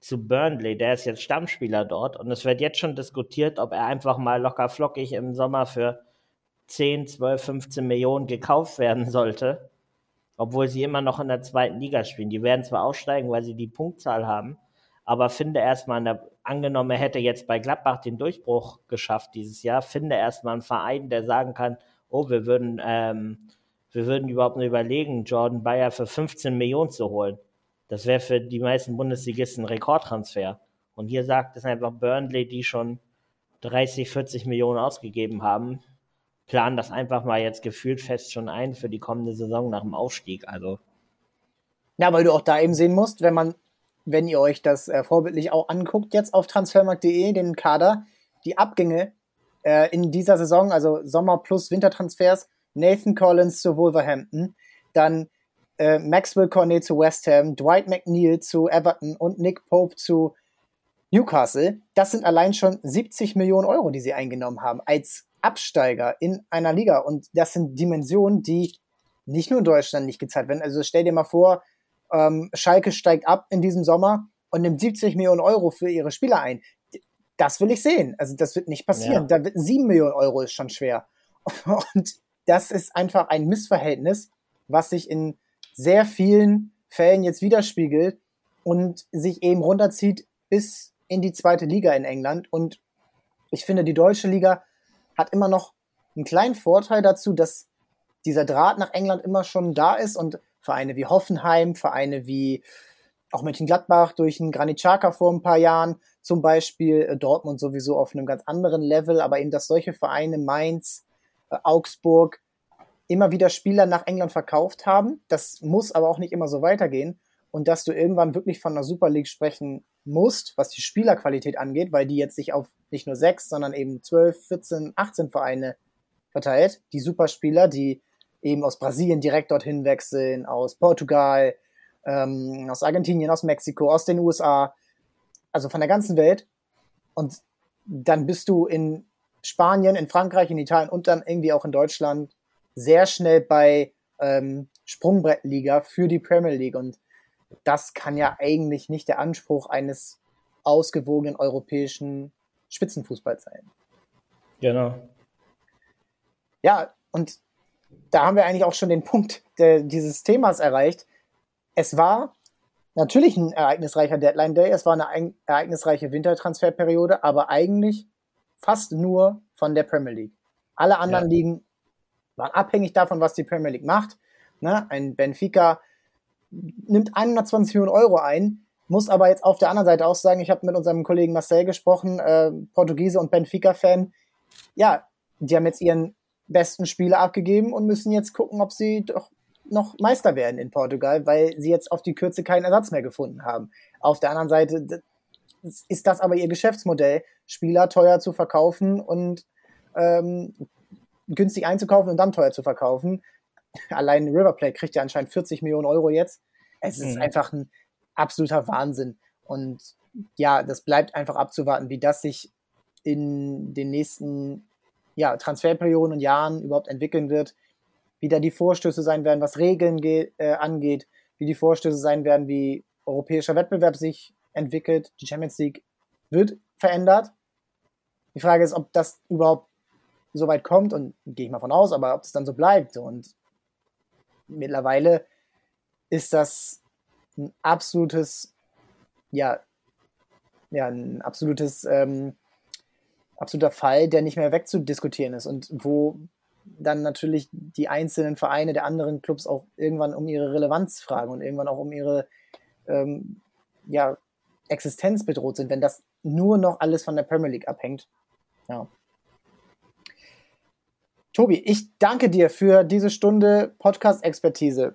zu Burnley. Der ist jetzt Stammspieler dort und es wird jetzt schon diskutiert, ob er einfach mal locker flockig im Sommer für 10, 12, 15 Millionen gekauft werden sollte, obwohl sie immer noch in der zweiten Liga spielen. Die werden zwar aussteigen, weil sie die Punktzahl haben, aber finde erstmal, der, angenommen, er hätte jetzt bei Gladbach den Durchbruch geschafft dieses Jahr, finde erstmal einen Verein, der sagen kann, oh, wir würden, ähm, wir würden überhaupt nur überlegen, Jordan Bayer für 15 Millionen zu holen. Das wäre für die meisten Bundesligisten ein Rekordtransfer. Und hier sagt es einfach Burnley, die schon 30, 40 Millionen ausgegeben haben, planen das einfach mal jetzt gefühlt fest schon ein für die kommende Saison nach dem Aufstieg. Also. Ja, weil du auch da eben sehen musst, wenn man, wenn ihr euch das äh, vorbildlich auch anguckt, jetzt auf transfermarkt.de, den Kader, die Abgänge äh, in dieser Saison, also Sommer plus Wintertransfers, Nathan Collins zu Wolverhampton, dann äh, Maxwell Cornet zu West Ham, Dwight McNeil zu Everton und Nick Pope zu Newcastle. Das sind allein schon 70 Millionen Euro, die sie eingenommen haben als Absteiger in einer Liga. Und das sind Dimensionen, die nicht nur in Deutschland nicht gezahlt werden. Also stell dir mal vor, ähm, Schalke steigt ab in diesem Sommer und nimmt 70 Millionen Euro für ihre Spieler ein. Das will ich sehen. Also das wird nicht passieren. Ja. Da wird 7 Millionen Euro ist schon schwer. Und das ist einfach ein Missverhältnis, was sich in sehr vielen Fällen jetzt widerspiegelt und sich eben runterzieht bis in die zweite Liga in England. Und ich finde, die deutsche Liga hat immer noch einen kleinen Vorteil dazu, dass dieser Draht nach England immer schon da ist und Vereine wie Hoffenheim, Vereine wie auch Mönchengladbach durch einen Granit Xhaka vor ein paar Jahren, zum Beispiel äh, Dortmund sowieso auf einem ganz anderen Level, aber eben, dass solche Vereine Mainz, äh, Augsburg immer wieder Spieler nach England verkauft haben. Das muss aber auch nicht immer so weitergehen. Und dass du irgendwann wirklich von einer Super League sprechen musst, was die Spielerqualität angeht, weil die jetzt sich auf nicht nur sechs, sondern eben zwölf, 14, 18 Vereine verteilt. Die Superspieler, die eben aus Brasilien direkt dorthin wechseln, aus Portugal, ähm, aus Argentinien, aus Mexiko, aus den USA, also von der ganzen Welt. Und dann bist du in Spanien, in Frankreich, in Italien und dann irgendwie auch in Deutschland sehr schnell bei ähm, Sprungbrettliga für die Premier League. Und das kann ja eigentlich nicht der Anspruch eines ausgewogenen europäischen Spitzenfußballs sein. Genau. Ja, und da haben wir eigentlich auch schon den Punkt der, dieses Themas erreicht. Es war natürlich ein ereignisreicher Deadline Day, es war eine ereignisreiche Wintertransferperiode, aber eigentlich fast nur von der Premier League. Alle anderen ja. Ligen waren abhängig davon, was die Premier League macht. Ne? Ein Benfica nimmt 120 Millionen Euro ein, muss aber jetzt auf der anderen Seite auch sagen, ich habe mit unserem Kollegen Marcel gesprochen, äh, Portugiese und Benfica-Fan. Ja, die haben jetzt ihren besten Spieler abgegeben und müssen jetzt gucken, ob sie doch noch Meister werden in Portugal, weil sie jetzt auf die Kürze keinen Ersatz mehr gefunden haben. Auf der anderen Seite ist das aber ihr Geschäftsmodell, Spieler teuer zu verkaufen und ähm, günstig einzukaufen und dann teuer zu verkaufen. Allein River Plate kriegt ja anscheinend 40 Millionen Euro jetzt. Es ist mhm. einfach ein absoluter Wahnsinn. Und ja, das bleibt einfach abzuwarten, wie das sich in den nächsten ja, Transferperioden und Jahren überhaupt entwickeln wird, wie da die Vorstöße sein werden, was Regeln äh, angeht, wie die Vorstöße sein werden, wie europäischer Wettbewerb sich entwickelt. Die Champions League wird verändert. Die Frage ist, ob das überhaupt so weit kommt und gehe ich mal von aus, aber ob das dann so bleibt. Und mittlerweile ist das ein absolutes, ja, ja, ein absolutes, ähm, absoluter Fall, der nicht mehr wegzudiskutieren ist und wo dann natürlich die einzelnen Vereine der anderen Clubs auch irgendwann um ihre Relevanz fragen und irgendwann auch um ihre ähm, ja, Existenz bedroht sind, wenn das nur noch alles von der Premier League abhängt. Ja. Tobi, ich danke dir für diese Stunde Podcast-Expertise.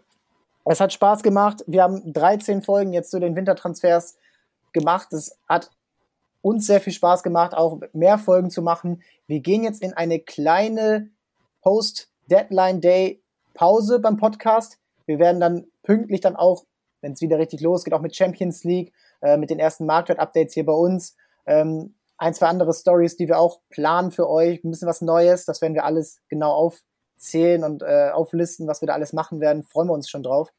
Es hat Spaß gemacht. Wir haben 13 Folgen jetzt zu den Wintertransfers gemacht. Es hat uns sehr viel Spaß gemacht, auch mehr Folgen zu machen. Wir gehen jetzt in eine kleine Post-Deadline-Day-Pause beim Podcast. Wir werden dann pünktlich dann auch, wenn es wieder richtig losgeht, auch mit Champions League, äh, mit den ersten Marktwert-Updates hier bei uns, ähm, ein, zwei andere Stories, die wir auch planen für euch, ein bisschen was Neues, das werden wir alles genau aufzählen und äh, auflisten, was wir da alles machen werden, freuen wir uns schon drauf.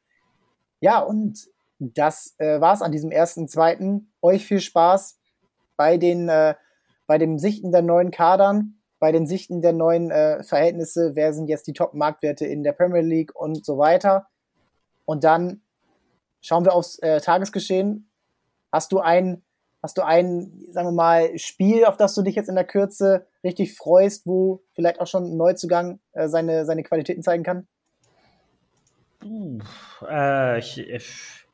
Ja, und das äh, war's an diesem ersten, zweiten. Euch viel Spaß bei den, äh, bei dem Sichten der neuen Kadern, bei den Sichten der neuen äh, Verhältnisse, wer sind jetzt die Top-Marktwerte in der Premier League und so weiter. Und dann schauen wir aufs äh, Tagesgeschehen. Hast du ein Hast du ein, sagen wir mal, Spiel, auf das du dich jetzt in der Kürze richtig freust, wo vielleicht auch schon ein Neuzugang äh, seine, seine Qualitäten zeigen kann? Uh, äh, ich, ich,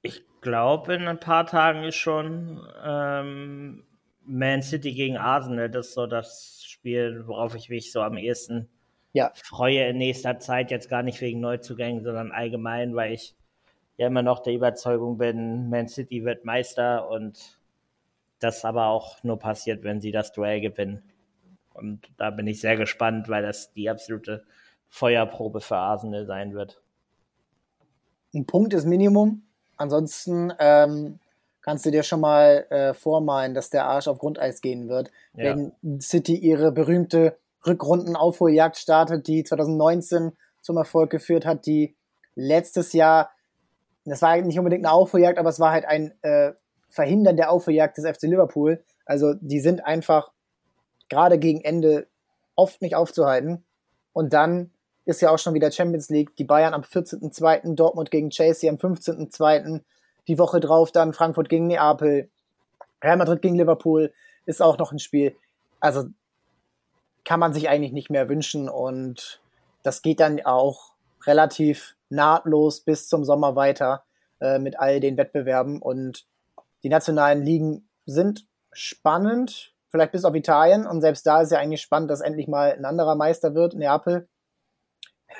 ich glaube, in ein paar Tagen ist schon ähm, Man City gegen Arsenal. Das ist so das Spiel, worauf ich mich so am ehesten ja. freue in nächster Zeit. Jetzt gar nicht wegen Neuzugängen, sondern allgemein, weil ich ja immer noch der Überzeugung bin, Man City wird Meister und das aber auch nur passiert, wenn sie das Duell gewinnen. Und da bin ich sehr gespannt, weil das die absolute Feuerprobe für Arsenal sein wird. Ein Punkt ist Minimum. Ansonsten ähm, kannst du dir schon mal äh, vormalen, dass der Arsch auf Grundeis gehen wird, ja. wenn City ihre berühmte Rückrunden-Aufholjagd startet, die 2019 zum Erfolg geführt hat, die letztes Jahr das war nicht unbedingt eine Aufholjagd, aber es war halt ein äh, Verhindern der Aufholjagd des FC Liverpool. Also die sind einfach gerade gegen Ende oft nicht aufzuhalten. Und dann ist ja auch schon wieder Champions League. Die Bayern am 14.02., Dortmund gegen Chelsea am 15.02., die Woche drauf dann Frankfurt gegen Neapel, Real Madrid gegen Liverpool ist auch noch ein Spiel. Also kann man sich eigentlich nicht mehr wünschen und das geht dann auch relativ nahtlos bis zum Sommer weiter äh, mit all den Wettbewerben. Und die nationalen Ligen sind spannend, vielleicht bis auf Italien. Und selbst da ist ja eigentlich spannend, dass endlich mal ein anderer Meister wird, Neapel.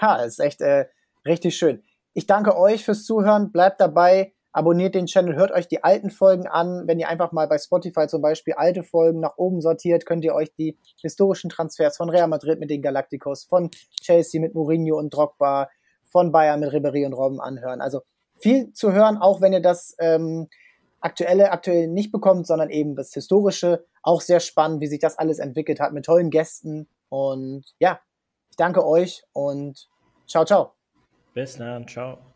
Ja, ist echt äh, richtig schön. Ich danke euch fürs Zuhören. Bleibt dabei. Abonniert den Channel, hört euch die alten Folgen an. Wenn ihr einfach mal bei Spotify zum Beispiel alte Folgen nach oben sortiert, könnt ihr euch die historischen Transfers von Real Madrid mit den Galacticos, von Chelsea mit Mourinho und Drogba, von Bayern mit Ribéry und Robben anhören. Also viel zu hören, auch wenn ihr das ähm, aktuelle aktuell nicht bekommt, sondern eben das historische. Auch sehr spannend, wie sich das alles entwickelt hat mit tollen Gästen. Und ja, ich danke euch und ciao, ciao. Bis dann, ciao.